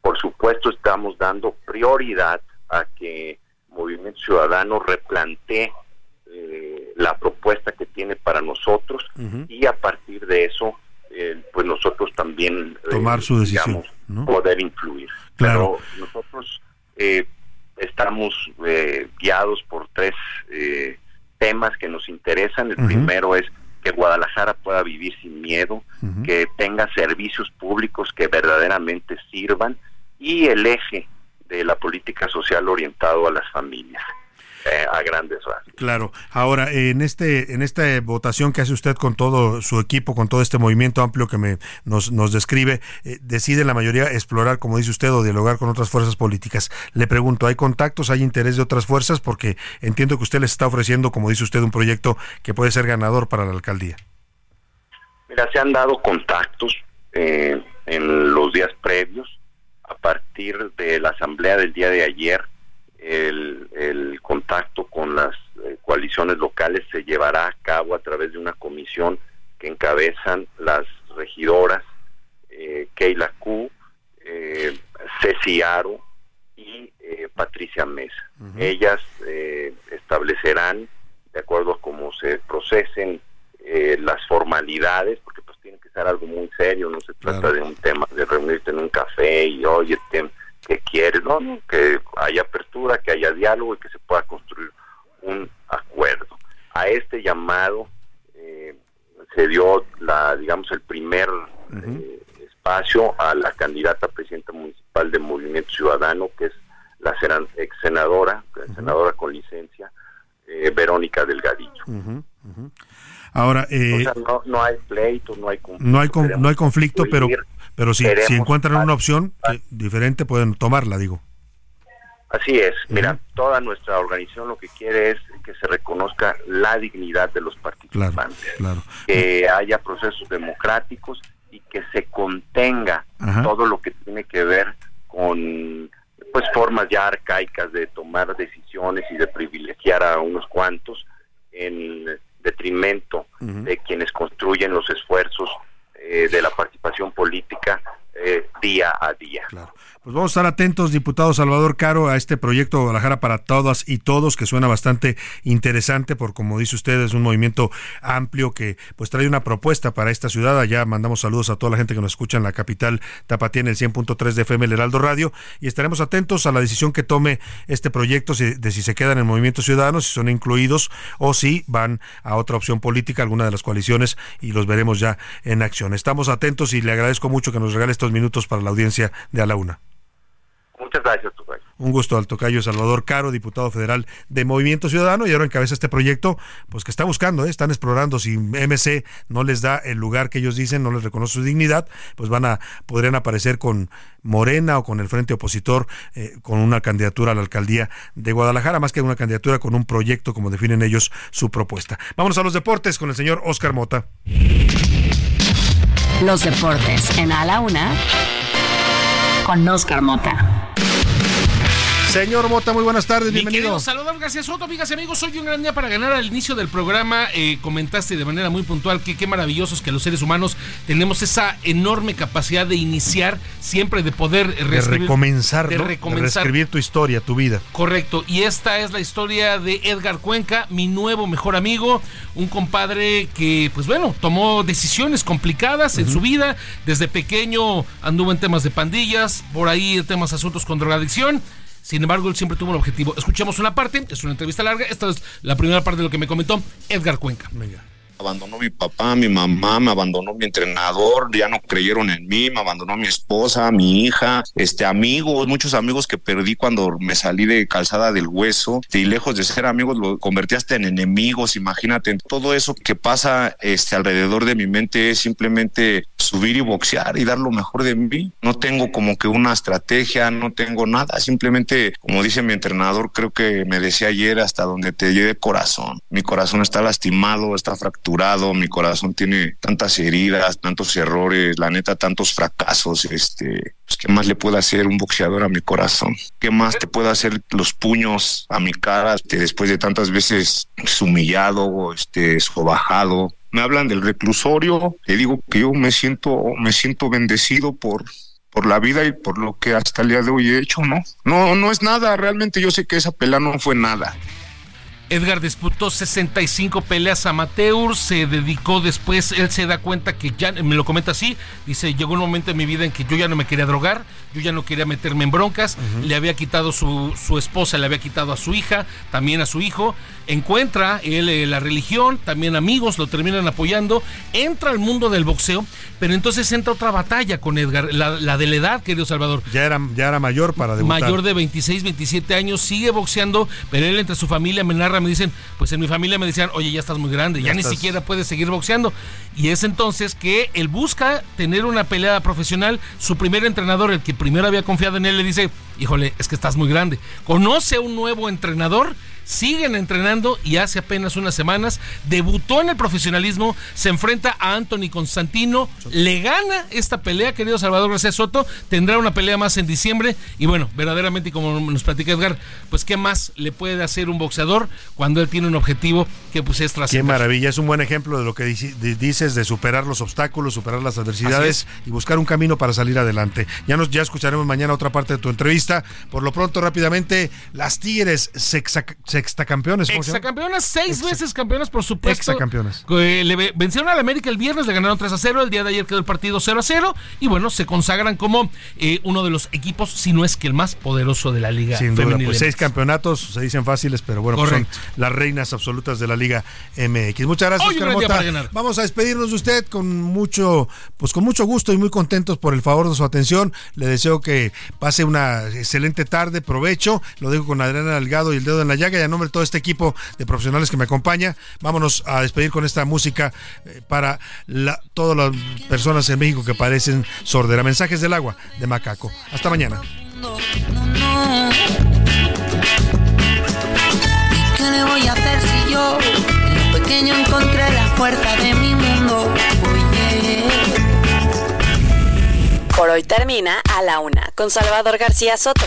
Por supuesto, estamos dando prioridad a que Movimiento Ciudadano replantee eh, la propuesta que tiene para nosotros y a partir de eso, eh, pues nosotros también eh, tomar su decisión, poder influir. Claro. Pero nosotros estamos guiados por tres temas que nos interesan. El primero es que Guadalajara pueda vivir sin miedo, que tenga servicios públicos que verdaderamente sirvan y el eje de la política social orientado a las familias. Eh, a grandes rasgos. Claro. Ahora, en este en esta votación que hace usted con todo su equipo, con todo este movimiento amplio que me nos, nos describe, eh, decide la mayoría explorar, como dice usted, o dialogar con otras fuerzas políticas. Le pregunto, ¿hay contactos, hay interés de otras fuerzas? Porque entiendo que usted les está ofreciendo, como dice usted, un proyecto que puede ser ganador para la alcaldía. Mira, se han dado contactos eh, en los días previos a partir de la asamblea del día de ayer, el, contacto con las eh, coaliciones locales se llevará a cabo a través de una comisión que encabezan las regidoras eh, Keila Q, eh, Ceci Aro y eh, Patricia Mesa. Ellas establecerán, de acuerdo a cómo se procesen las formalidades, porque tiene que ser algo muy serio, no se trata de un tema de reunirte en un café y oye, ¿qué, quieres? No, que apertura, que haya diálogo y que se pueda construir un acuerdo. A este llamado eh, se dio la, digamos, el primer eh, espacio a la candidata presidenta municipal de Movimiento Ciudadano, que es la ex senadora, senadora con licencia, eh, Verónica Delgadillo. Ahora, eh, no, hay pleito, no hay conflicto. No hay, no hay conflicto, pero, pero si, si encuentran una opción diferente, pueden tomarla, digo. Así es. Mira, toda nuestra organización lo que quiere es que se reconozca la dignidad de los participantes, que haya procesos democráticos y que se contenga todo lo que tiene que ver con pues formas ya arcaicas de tomar decisiones y de privilegiar a unos cuantos en detrimento de quienes construyen los esfuerzos eh, de la participación política eh, día a día. Claro. Pues vamos a estar atentos, diputado Salvador Caro, a este proyecto Guadalajara para todas y todos, que suena bastante interesante, por como dice usted, es un movimiento amplio que pues trae una propuesta para esta ciudad. Ya mandamos saludos a toda la gente que nos escucha en la capital Tapatía en el 100.3 de FM El Heraldo Radio y estaremos atentos a la decisión que tome este proyecto de si se quedan en el movimiento ciudadano, si son incluidos o si van a otra opción política, alguna de las coaliciones y los veremos ya en acción. Estamos atentos y le agradezco mucho que nos regale estos minutos para la audiencia de A la Una. Muchas gracias, Tocayo. Un gusto al Tocayo Salvador Caro, diputado federal de Movimiento Ciudadano, y ahora encabeza este proyecto, pues que está buscando, ¿eh? están explorando. Si MC no les da el lugar que ellos dicen, no les reconoce su dignidad, pues van a, podrían aparecer con Morena o con el Frente Opositor, eh, con una candidatura a la alcaldía de Guadalajara, más que una candidatura con un proyecto, como definen ellos su propuesta. Vámonos a los deportes con el señor Oscar Mota. Los deportes en A la Una con Oscar Mota. Señor Mota, muy buenas tardes, bienvenido. Saludar, gracias Soto, amigas y amigos. Soy un gran día para ganar al inicio del programa. Eh, comentaste de manera muy puntual que qué maravillosos que los seres humanos tenemos esa enorme capacidad de iniciar, siempre de poder de recomenzar, de, reescribir tu historia, tu vida. Correcto, y esta es la historia de Edgar Cuenca, mi nuevo mejor amigo, un compadre que, pues bueno, tomó decisiones complicadas en su vida. Desde pequeño anduvo en temas de pandillas, por ahí temas asuntos con drogadicción. Sin embargo, él siempre tuvo un objetivo. Escuchemos una parte, es una entrevista larga. Esta es la primera parte de lo que me comentó Edgar Cuenca. Venga abandonó mi papá, mi mamá, me abandonó mi entrenador, ya no creyeron en mí, me abandonó mi esposa, mi hija, este amigos, muchos amigos que perdí cuando me salí de calzada del hueso y lejos de ser amigos lo convertí hasta en enemigos, imagínate, todo eso que pasa este alrededor de mi mente es simplemente subir y boxear y dar lo mejor de mí. No tengo como que una estrategia, no tengo nada, simplemente como dice mi entrenador, creo que me decía ayer hasta donde te lleve corazón. Mi corazón está lastimado, está fracturado mi corazón tiene tantas heridas, tantos errores, la neta, tantos fracasos, este, pues, ¿qué más le puede hacer un boxeador a mi corazón? ¿Qué más te puede hacer los puños a mi cara este, después de tantas veces humillado, este, sobajado? Me hablan del reclusorio, le digo que yo me siento, me siento bendecido por, por la vida y por lo que hasta el día de hoy he hecho, ¿no? No, no es nada, realmente yo sé que esa pelea no fue nada. Edgar disputó 65 peleas amateur, se dedicó después, él se da cuenta que ya, me lo comenta así, dice, llegó un momento en mi vida en que yo ya no me quería drogar, yo ya no quería meterme en broncas, le había quitado su, su, esposa, le había quitado a su hija, también a su hijo, encuentra él eh, la religión, también amigos lo terminan apoyando, entra al mundo del boxeo, pero entonces entra otra batalla con Edgar, la, de la edad, querido Salvador. Ya era, ya era mayor para debutar. Mayor de 26, 27 años, sigue boxeando, pero él entre su familia me narra me dicen, pues en mi familia me decían, oye, ya estás muy grande, ya, ni siquiera puedes seguir boxeando. Y es entonces que él busca tener una pelea profesional. Su primer entrenador, el que primero había confiado en él, le dice, híjole, es que estás muy grande. Conoce a un nuevo entrenador siguen entrenando y hace apenas unas semanas debutó en el profesionalismo, se enfrenta a Anthony Constantino, le gana esta pelea, querido Salvador García Soto, tendrá una pelea más en diciembre y bueno, verdaderamente como nos platica Edgar, pues qué más le puede hacer un boxeador cuando él tiene un objetivo que pues es Qué maravilla, es un buen ejemplo de lo que dices de superar los obstáculos, superar las adversidades y buscar un camino para salir adelante. Ya nos ya escucharemos mañana otra parte de tu entrevista. Por lo pronto rápidamente, las Tigres se, se Sextacampeones. Sextacampeones, seis veces campeones, por supuesto. Sextacampeones. Le vencieron al América el viernes, le ganaron 3 a 0. El día de ayer quedó el partido 0 a 0. Y bueno, se consagran como eh, uno de los equipos, si no es que el más poderoso de la Liga. Sin duda, pues seis campeonatos se dicen fáciles, pero bueno, pues son las reinas absolutas de la Liga MX. Muchas gracias, Vamos a despedirnos de usted con mucho, pues con mucho gusto y muy contentos por el favor de su atención. Le deseo que pase una excelente tarde, provecho. Lo dejo con Adriana Delgado y el dedo en la llaga nombre de todo este equipo de profesionales que me acompaña, vámonos a despedir con esta música eh, para todas las personas en México que parecen sordera. Mensajes del agua de Macaco. Hasta mañana. ¿Qué le voy a hacer si yo en lo pequeño encontré la fuerza de mi mundo? Por hoy termina a la una con Salvador García Soto.